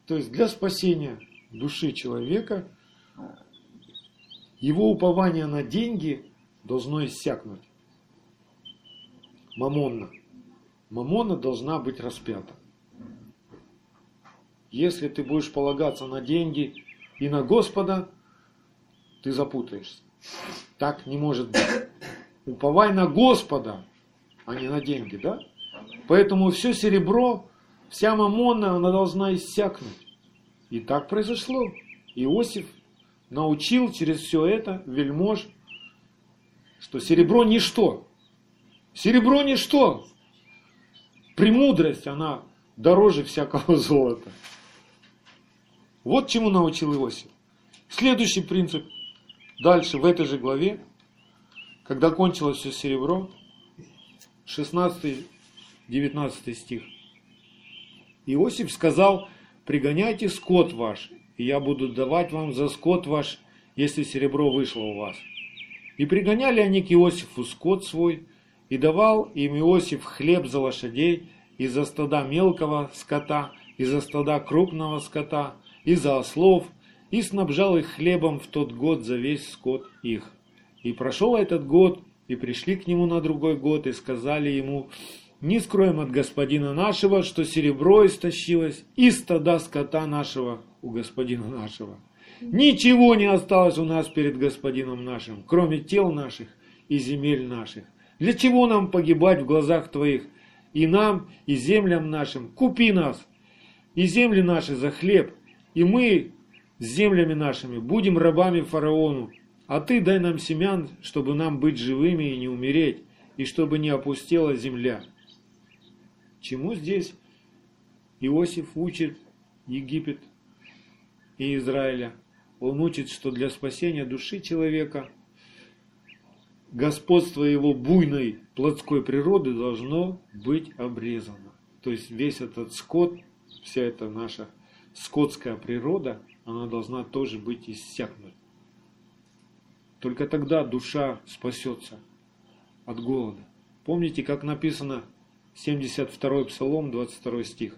То есть для спасения души человека его упование на деньги должно иссякнуть. Мамонна. Мамона должна быть распята. Если ты будешь полагаться на деньги и на Господа, ты запутаешься. Так не может быть. Уповай на Господа, а не на деньги, да? Поэтому все серебро, вся мамона, она должна иссякнуть. И так произошло. Иосиф научил через все это вельмож, что серебро ничто. Серебро ничто. Премудрость, она дороже всякого золота. Вот чему научил Иосиф. Следующий принцип – Дальше, в этой же главе, когда кончилось все серебро, 16-19 стих. Иосиф сказал, пригоняйте скот ваш, и я буду давать вам за скот ваш, если серебро вышло у вас. И пригоняли они к Иосифу скот свой, и давал им Иосиф хлеб за лошадей, и за стада мелкого скота, и за стада крупного скота, и за ослов, и снабжал их хлебом в тот год за весь скот их. И прошел этот год, и пришли к нему на другой год, и сказали ему, не скроем от господина нашего, что серебро истощилось, и стада скота нашего у господина нашего. Ничего не осталось у нас перед господином нашим, кроме тел наших и земель наших. Для чего нам погибать в глазах твоих? И нам, и землям нашим, купи нас, и земли наши за хлеб, и мы с землями нашими, будем рабами фараону, а ты дай нам семян, чтобы нам быть живыми и не умереть, и чтобы не опустела земля. Чему здесь Иосиф учит Египет и Израиля? Он учит, что для спасения души человека господство его буйной плотской природы должно быть обрезано. То есть весь этот скот, вся эта наша скотская природа, она должна тоже быть иссякнуть. Только тогда душа спасется от голода. Помните, как написано 72 Псалом, 22 стих?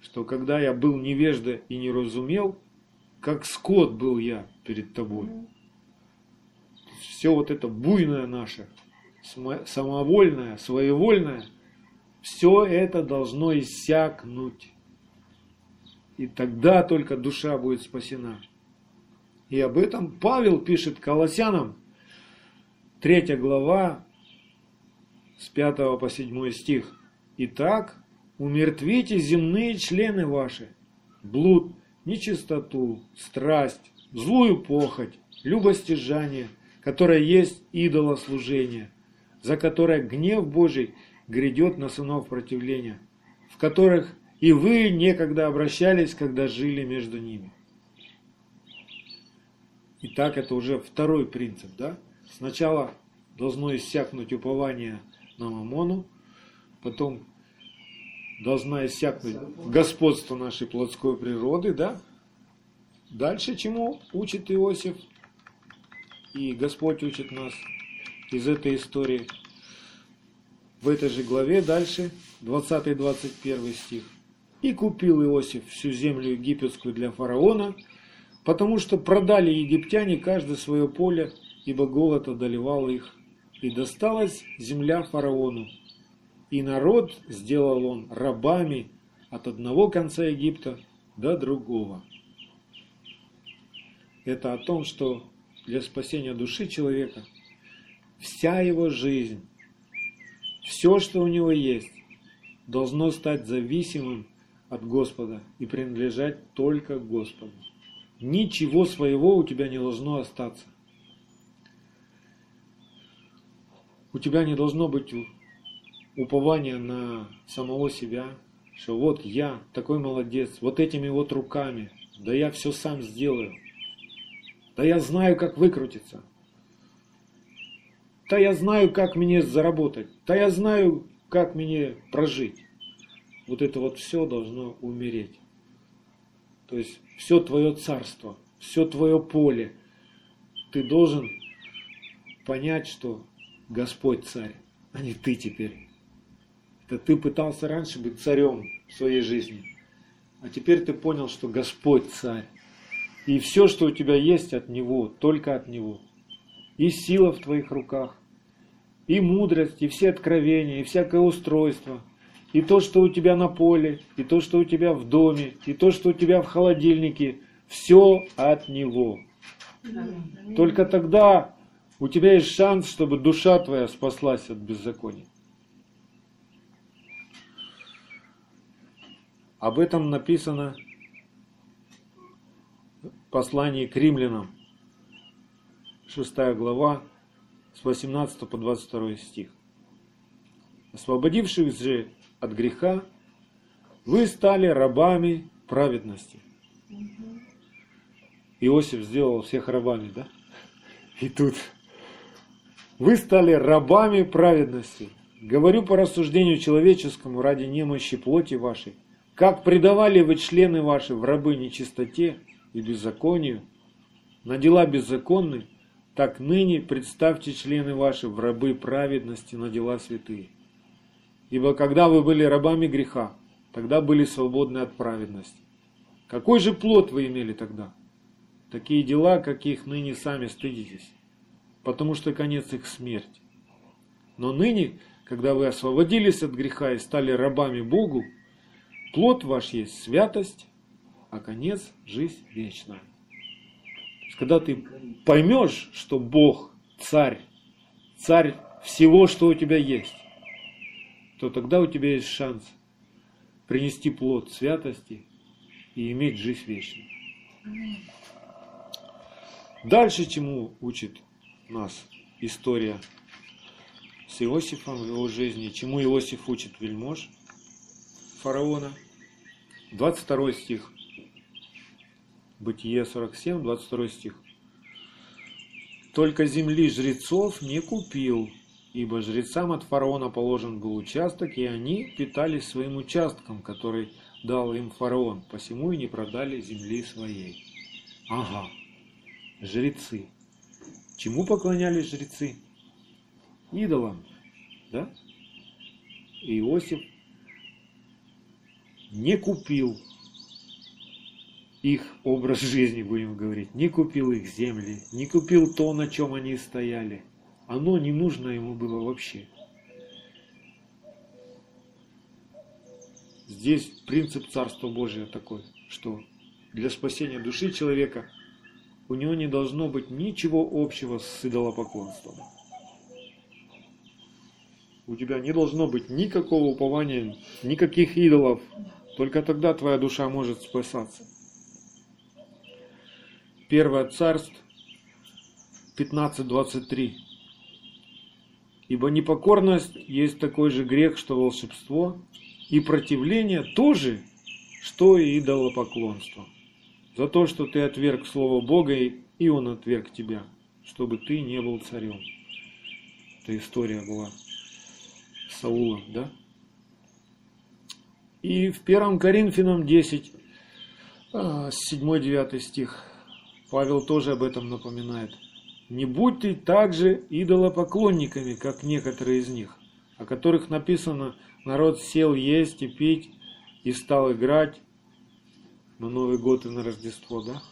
Что когда я был невежда и не разумел, как скот был я перед тобой. Все вот это буйное наше, самовольное, своевольное, все это должно иссякнуть. И тогда только душа будет спасена. И об этом Павел пишет Колоссянам, 3 глава, с 5 по 7 стих. Итак, умертвите земные члены ваши, блуд, нечистоту, страсть, злую похоть, любостяжание, которое есть идолослужение, за которое гнев Божий грядет на сынов противления, в которых и вы некогда обращались, когда жили между ними. Итак, это уже второй принцип. Да? Сначала должно иссякнуть упование на Мамону, потом должна иссякнуть господство нашей плотской природы. Да? Дальше чему учит Иосиф? И Господь учит нас из этой истории. В этой же главе дальше, 20-21 стих. И купил Иосиф всю землю египетскую для фараона, потому что продали египтяне каждое свое поле, ибо голод одолевал их. И досталась земля фараону. И народ сделал он рабами от одного конца Египта до другого. Это о том, что для спасения души человека вся его жизнь, все, что у него есть, должно стать зависимым от Господа и принадлежать только Господу. Ничего своего у тебя не должно остаться. У тебя не должно быть упования на самого себя, что вот я такой молодец, вот этими вот руками, да я все сам сделаю, да я знаю, как выкрутиться, да я знаю, как мне заработать, да я знаю, как мне прожить. Вот это вот все должно умереть. То есть все твое царство, все твое поле, ты должен понять, что Господь царь, а не ты теперь. Это ты пытался раньше быть царем в своей жизни, а теперь ты понял, что Господь царь. И все, что у тебя есть от Него, только от Него. И сила в твоих руках, и мудрость, и все откровения, и всякое устройство, и то, что у тебя на поле, и то, что у тебя в доме, и то, что у тебя в холодильнике, все от Него. Только тогда у тебя есть шанс, чтобы душа твоя спаслась от беззакония. Об этом написано в послании к римлянам, 6 глава, с 18 по 22 стих. Освободившись же от греха, вы стали рабами праведности. Иосиф сделал всех рабами, да? И тут вы стали рабами праведности. Говорю по рассуждению человеческому ради немощи плоти вашей, как предавали вы члены ваши в рабы нечистоте и беззаконию, на дела беззаконные, так ныне представьте члены ваши в рабы праведности на дела святые. Ибо когда вы были рабами греха, тогда были свободны от праведности. Какой же плод вы имели тогда? Такие дела, каких ныне сами стыдитесь, потому что конец их смерть. Но ныне, когда вы освободились от греха и стали рабами Богу, Плод ваш есть святость, а конец – жизнь вечная. Когда ты поймешь, что Бог – царь, царь всего, что у тебя есть, то тогда у тебя есть шанс принести плод святости и иметь жизнь вечную. Дальше чему учит нас история с Иосифом в его жизни, чему Иосиф учит вельмож – фараона. 22 стих. Бытие 47, 22 стих. Только земли жрецов не купил, ибо жрецам от фараона положен был участок, и они питались своим участком, который дал им фараон, посему и не продали земли своей. Ага, жрецы. Чему поклонялись жрецы? Идолам, да? Иосиф не купил их образ жизни, будем говорить, не купил их земли, не купил то, на чем они стояли. Оно не нужно ему было вообще. Здесь принцип Царства Божия такой, что для спасения души человека у него не должно быть ничего общего с идолопоклонством. У тебя не должно быть никакого упования, никаких идолов, только тогда твоя душа может спасаться. Первое царство 15.23. Ибо непокорность есть такой же грех, что волшебство, и противление тоже, что и идолопоклонство. За то, что ты отверг Слово Бога, и Он отверг тебя, чтобы ты не был царем. Это история была Саула, да? И в 1 Коринфянам 10, 7-9 а, стих, Павел тоже об этом напоминает. «Не будьте также идолопоклонниками, как некоторые из них, о которых написано, народ сел есть и пить и стал играть на Новый год и на Рождество, да?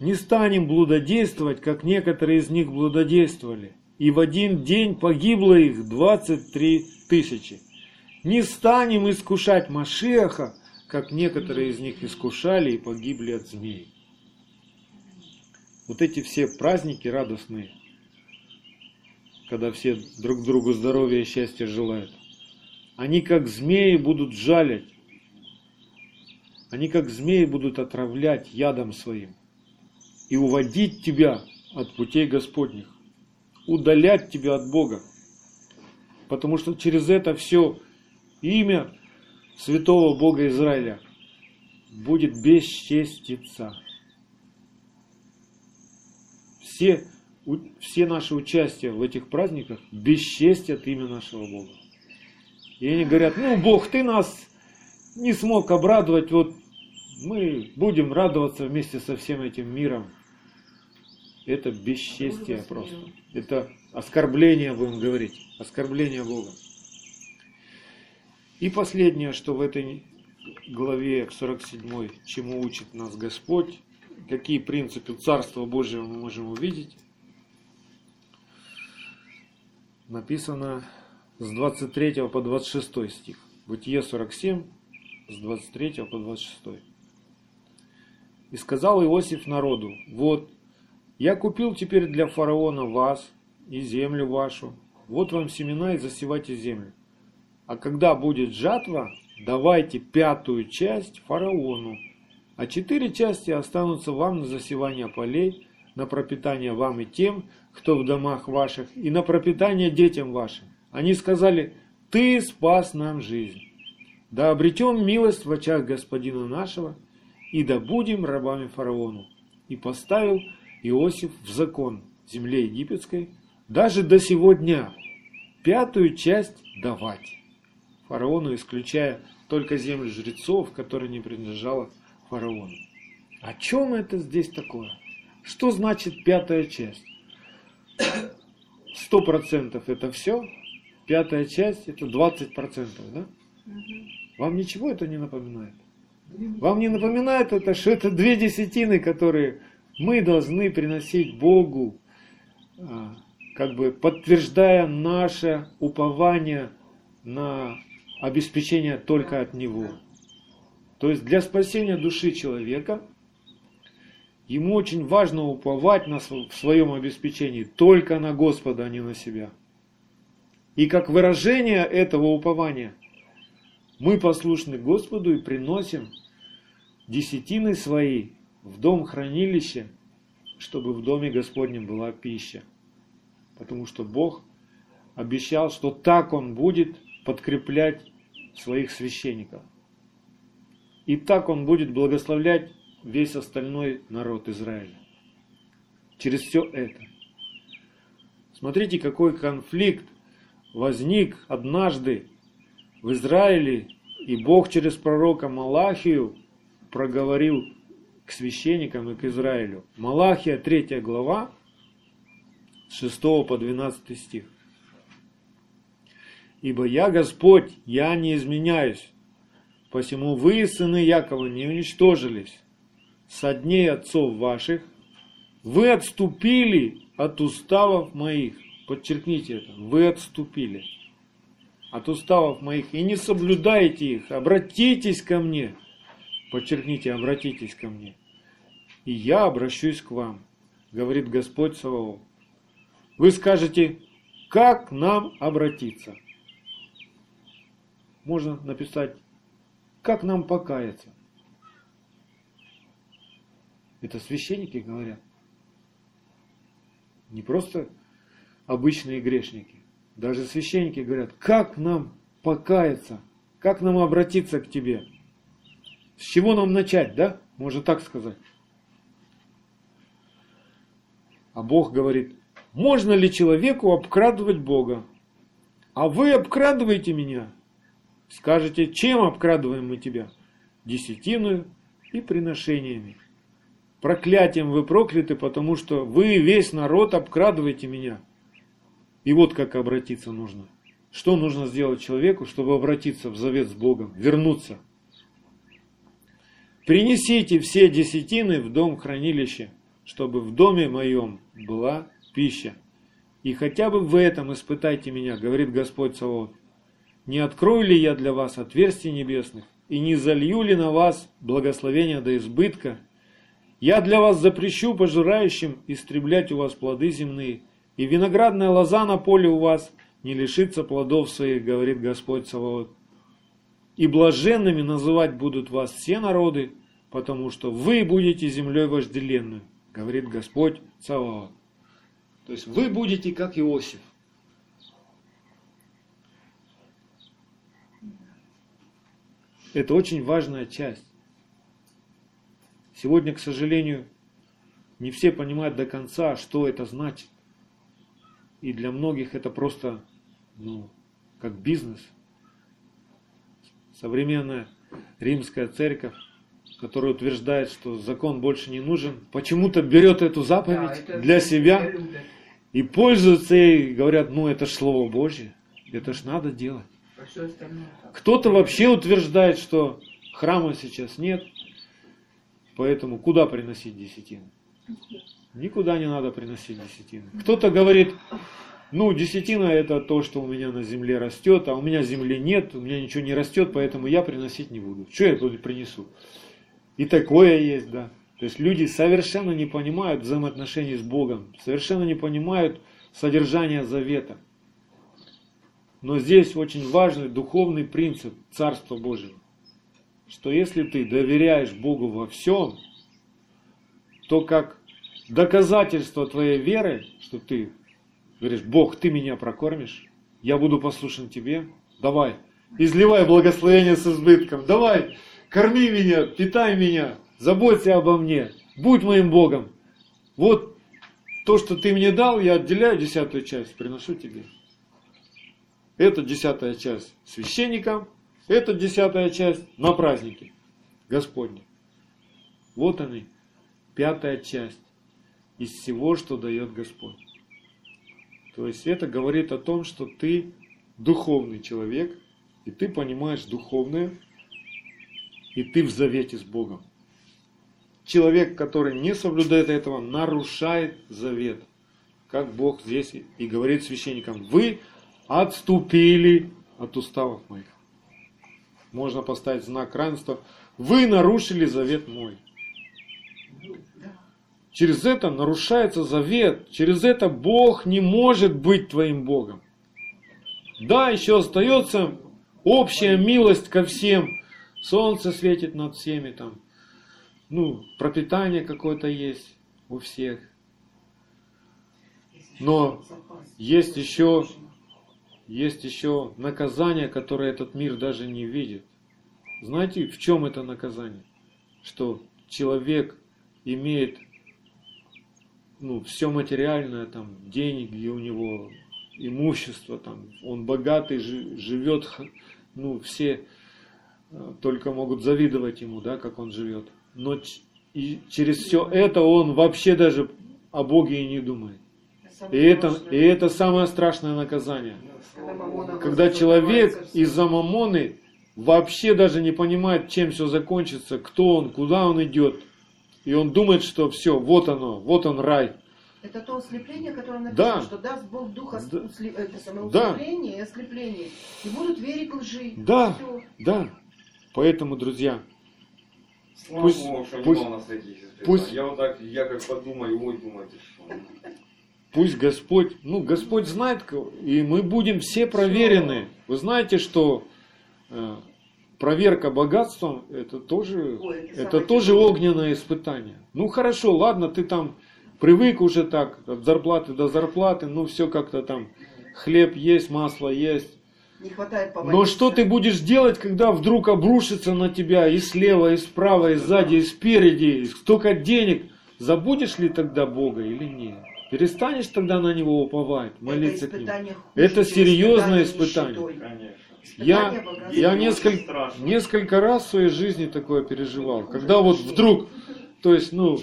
Не станем блудодействовать, как некоторые из них блудодействовали, и в один день погибло их 23 тысячи. Не станем искушать Машеха, как некоторые из них искушали и погибли от змей. Вот эти все праздники радостные, когда все друг другу здоровья и счастья желают, они как змеи будут жалять, они как змеи будут отравлять ядом своим и уводить тебя от путей Господних, удалять тебя от Бога. Потому что через это все имя святого Бога Израиля будет бесчеститься. Все, все наши участия в этих праздниках бесчестят имя нашего Бога. И они говорят, ну, Бог, ты нас не смог обрадовать, вот мы будем радоваться вместе со всем этим миром. Это бесчестие просто. Это оскорбление, будем говорить, оскорбление Бога. И последнее, что в этой главе, в 47, чему учит нас Господь, какие принципы Царства Божьего мы можем увидеть, написано с 23 по 26 стих. Бытие 47, с 23 по 26. И сказал Иосиф народу, вот, я купил теперь для фараона вас и землю вашу, вот вам семена и засевайте землю. А когда будет жатва, давайте пятую часть фараону, а четыре части останутся вам на засевание полей, на пропитание вам и тем, кто в домах ваших, и на пропитание детям вашим. Они сказали, ты спас нам жизнь. Да обретем милость в очах господина нашего, и да будем рабами фараону. И поставил Иосиф в закон земле египетской, даже до сего дня, пятую часть давать фараону, исключая только землю жрецов, которая не принадлежала фараону. О чем это здесь такое? Что значит пятая часть? Сто процентов это все, пятая часть это 20 процентов, да? Вам ничего это не напоминает? Вам не напоминает это, что это две десятины, которые мы должны приносить Богу, а, как бы подтверждая наше упование на обеспечение только от Него. То есть для спасения души человека ему очень важно уповать на, в своем обеспечении только на Господа, а не на себя. И как выражение этого упования мы послушны Господу и приносим десятины свои в дом хранилища, чтобы в доме Господнем была пища. Потому что Бог обещал, что так Он будет подкреплять своих священников. И так Он будет благословлять весь остальной народ Израиля. Через все это. Смотрите, какой конфликт возник однажды в Израиле, и Бог через пророка Малахию проговорил к священникам и к Израилю. Малахия, 3 глава, с 6 по 12 стих. Ибо я Господь, я не изменяюсь, посему вы, сыны Якова, не уничтожились со дней отцов ваших, вы отступили от уставов моих. Подчеркните это, вы отступили от уставов моих и не соблюдаете их. Обратитесь ко мне. Подчеркните, обратитесь ко мне. И я обращусь к вам, говорит Господь Саваоф. Вы скажете, как нам обратиться? Можно написать, как нам покаяться? Это священники говорят. Не просто обычные грешники. Даже священники говорят, как нам покаяться? Как нам обратиться к тебе? С чего нам начать, да? Можно так сказать. А Бог говорит, можно ли человеку обкрадывать Бога? А вы обкрадываете меня. Скажете, чем обкрадываем мы тебя? Десятиную и приношениями. Проклятием вы прокляты, потому что вы, весь народ, обкрадываете меня. И вот как обратиться нужно. Что нужно сделать человеку, чтобы обратиться в завет с Богом, вернуться? Принесите все десятины в дом хранилища, чтобы в доме моем была пища. И хотя бы в этом испытайте меня, говорит Господь Саваоф. Не открою ли я для вас отверстий небесных, и не залью ли на вас благословения до избытка? Я для вас запрещу пожирающим истреблять у вас плоды земные, и виноградная лоза на поле у вас не лишится плодов своих, говорит Господь Саваоф. И блаженными называть будут вас все народы, потому что вы будете землей вожделенной, говорит Господь Саваоф. То есть вы будете как Иосиф. Это очень важная часть. Сегодня, к сожалению, не все понимают до конца, что это значит. И для многих это просто, ну, как бизнес. Современная римская церковь, которая утверждает, что закон больше не нужен, почему-то берет эту заповедь Да, для себя и пользуются ей, говорят, ну это ж Слово Божье, это ж надо делать. А. Кто-то вообще утверждает, что храма сейчас нет, поэтому куда приносить десятину? Никуда не надо приносить десятину. Кто-то говорит, ну, десятина это то, что у меня на земле растет, а у меня земли нет, у меня ничего не растет, поэтому я приносить не буду. Что я тут принесу? И такое есть, да. То есть люди совершенно не понимают взаимоотношений с Богом, совершенно не понимают содержания завета. Но здесь очень важный духовный принцип Царства Божьего, что если ты доверяешь Богу во всем, то как доказательство твоей веры, что ты говоришь, Бог, ты меня прокормишь, я буду послушен тебе, давай, изливай благословение с избытком, давай, корми меня, питай меня, заботься обо мне, будь моим Богом. Вот то, что ты мне дал, я отделяю десятую часть, приношу тебе. Это десятая часть священникам, это десятая часть на празднике Господне. Вот они, пятая часть из всего, что дает Господь. То есть это говорит о том, что ты духовный человек, и ты понимаешь духовное, и ты в завете с Богом. Человек, который не соблюдает этого, нарушает завет. Как Бог здесь и говорит священникам, вы отступили от уставов моих. Можно поставить знак равенства. Вы нарушили завет мой. Через это нарушается завет. Через это Бог не может быть твоим Богом. Да, еще остается общая милость ко всем. Солнце светит над всеми там. Ну, пропитание какое-то есть у всех. Но есть еще, есть еще наказание, которое этот мир даже не видит. Знаете, в чем это наказание? Что человек имеет ну, все материальное, там, деньги у него, имущество, там, он богатый, жи- живет, ну, все э, только могут завидовать ему, да, как он живет. Но и через все это он вообще даже о Боге и не думает. И это, и это самое страшное наказание. Когда человек из-за мамоны вообще даже не понимает, чем все закончится, кто он, куда он идет. И он думает, что все, вот оно, вот он рай. Это то ослепление, которое написано, Да. что даст Бог духа Да. осле- это самое Да. и ослепление. И будут верить лжи. Да. Всё. Да. Поэтому, друзья, Слава Пусть- Богу, что пусть- нема у нас таких испытаний. пусть- Я вот так, я как подумаю, ой, думаете, что... пусть Господь, ну, Господь знает, и мы будем все проверены. Вы знаете, что э, проверка богатством, это тоже, Ой, это тоже огненное испытание. Ну, хорошо, ладно, ты там привык уже так, от зарплаты до зарплаты, ну, все как-то там, хлеб есть, масло есть. Не хватает Но что ты будешь делать, когда вдруг обрушится на тебя и слева, и справа, и сзади, и спереди, и столько денег? Забудешь ли тогда Бога или нет? Перестанешь тогда на Него уповать, молиться к Нему? Это серьезное испытание. Я, я несколько, несколько раз в своей жизни такое переживал. Когда вот вдруг, то есть, ну,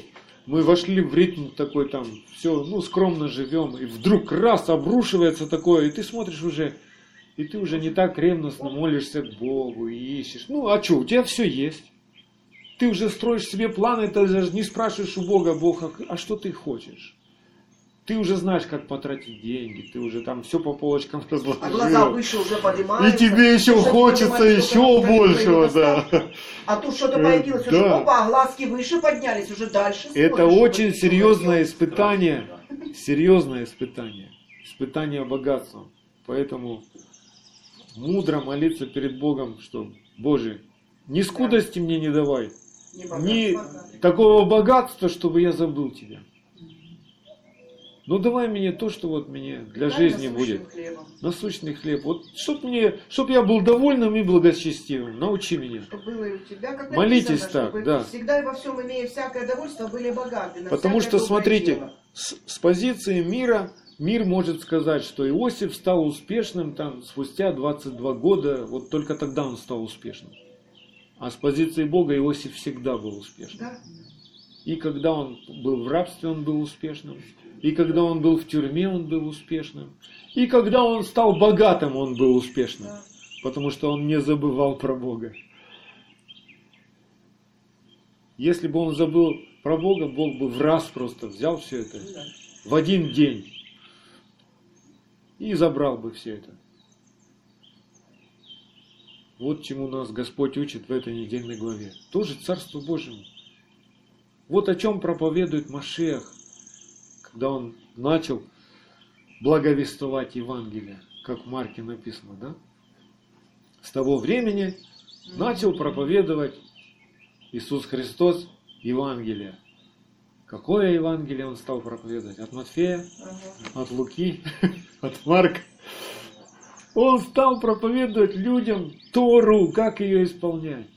мы вошли в ритм такой там, все, ну, скромно живем, и вдруг раз обрушивается такое, и ты смотришь уже, и ты уже не так ревностно молишься к Богу и ищешь. Ну, а что, у тебя все есть. Ты уже строишь себе планы, ты даже не спрашиваешь у Бога, Бог, а- а что ты хочешь? Ты уже знаешь, как потратить деньги, ты уже там все по полочкам А глаза разложил. выше уже И поднимаются. тебе еще Уже хочется еще большего, да. А тут что-то Э, появилось, уже да. опа, глазки выше поднялись, уже дальше Это смотришь, очень серьезное испытание, серьезное испытание, испытание богатством. Поэтому мудро молиться перед Богом, что, Боже, ни скудости мне не давай, Не ни такого богатства, чтобы я забыл Тебя. Ну давай мне то, что вот мне для Дай жизни будет. хлебом, Насущный хлеб. Вот чтоб мне, чтоб я был довольным и благочестивым. Научи меня. чтобы было и у тебя, как Молитесь написано, так, чтобы да. всегда и во всем имея всякое довольство, были богаты. Потому что, смотрите, с, с позиции мира, мир может сказать, что Иосиф стал успешным там спустя 22 года, вот только тогда он стал успешным. А с позиции Бога Иосиф всегда был успешным. Да? И когда он был в рабстве, он был успешным. И когда он был в тюрьме, он был успешным. И когда он стал богатым, он был успешным. Потому что он не забывал про Бога. Если бы он забыл про Бога, Бог бы в раз просто взял все это в один день и забрал бы все это. Вот чему нас Господь учит в этой недельной главе. Тоже Царство Божьему. Вот о чем проповедует Машех, когда он начал благовествовать Евангелие, как в Марке написано, да? С того времени начал проповедовать Иисус Христос Евангелие. Какое Евангелие он стал проповедовать? От Матфея, Ага. от Луки, от Марка. Он стал проповедовать людям Тору, как ее исполнять.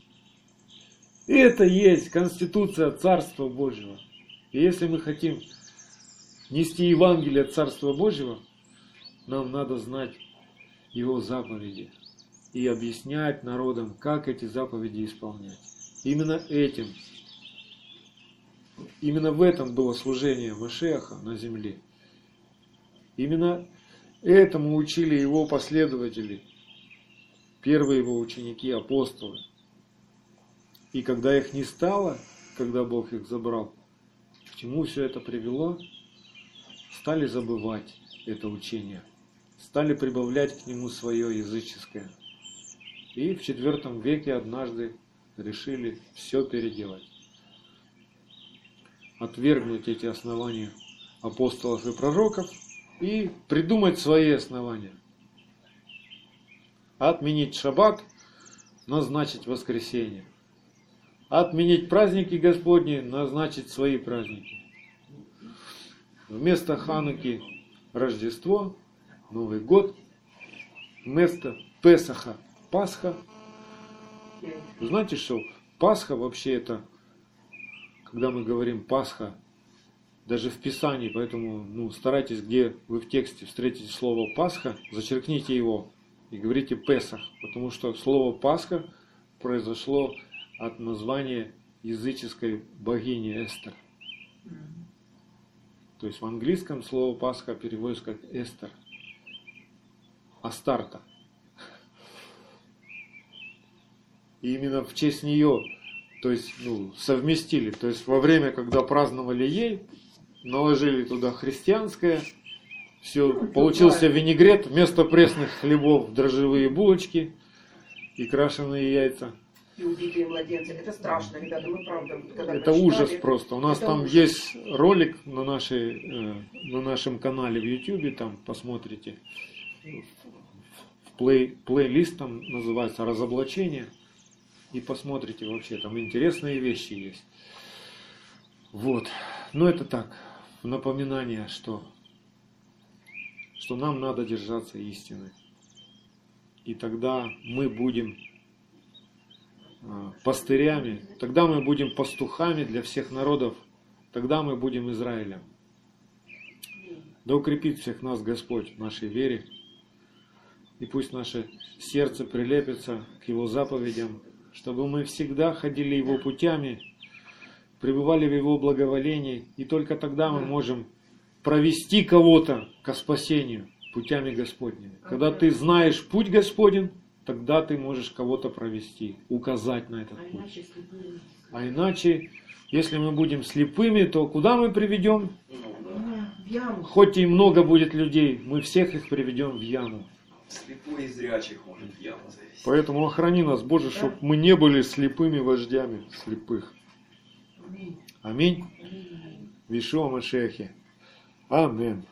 Это есть конституция Царства Божьего. И если мы хотим нести Евангелие Царства Божьего, нам надо знать его заповеди и объяснять народам, как эти заповеди исполнять. Именно этим, именно в этом было служение Машеха на земле. Именно этому учили его последователи, первые его ученики, апостолы. И когда их не стало, когда Бог их забрал, к чему все это привело? Стали забывать это учение, стали прибавлять к нему свое языческое. И в IV веке однажды решили все переделать. Отвергнуть эти основания апостолов и пророков и придумать свои основания. Отменить шаббат, назначить воскресенье. Отменить праздники Господни, назначить свои праздники. Вместо Хануки Рождество, Новый год. Вместо Песаха Пасха. Знаете, что Пасха вообще это, когда мы говорим Пасха, даже в Писании, поэтому ну, старайтесь, где вы в тексте встретите слово Пасха, зачеркните его и говорите Песах, потому что слово Пасха произошло от названия языческой богини Эстер. То есть в английском слово Пасха переводится как Эстер. Астарта. И именно в честь нее, то есть, ну, совместили. То есть во время, когда праздновали ей, наложили туда христианское, все, получился винегрет, вместо пресных хлебов дрожжевые булочки и крашеные яйца. И убитые младенцы. Это страшно, ребята, мы правда. когда Это прочитали, ужас просто. У нас там ужас. есть ролик на, нашей, э, на нашем канале в YouTube, там посмотрите. В плей, плейлист там называется «Разоблачение». И посмотрите вообще, там интересные вещи есть. Вот. Но это так, напоминание, что, что нам надо держаться истины. И тогда мы будем пастырями, тогда мы будем пастухами для всех народов, тогда мы будем Израилем. Да укрепит всех нас Господь в нашей вере, и пусть наше сердце прилепится к Его заповедям, чтобы мы всегда ходили Его путями, пребывали в Его благоволении, и только тогда мы можем провести кого-то ко спасению путями Господними. Когда ты знаешь путь Господень, тогда ты можешь кого-то провести, указать на этот путь. А иначе, если мы будем слепыми, то куда мы приведем? В яму. Хоть и много будет людей, мы всех их приведем в яму. Слепой и зрячих может в яму завести. Поэтому охрани нас, Боже, чтобы мы не были слепыми вождями слепых. Аминь. Аминь. В Ишуа Машехе. Аминь.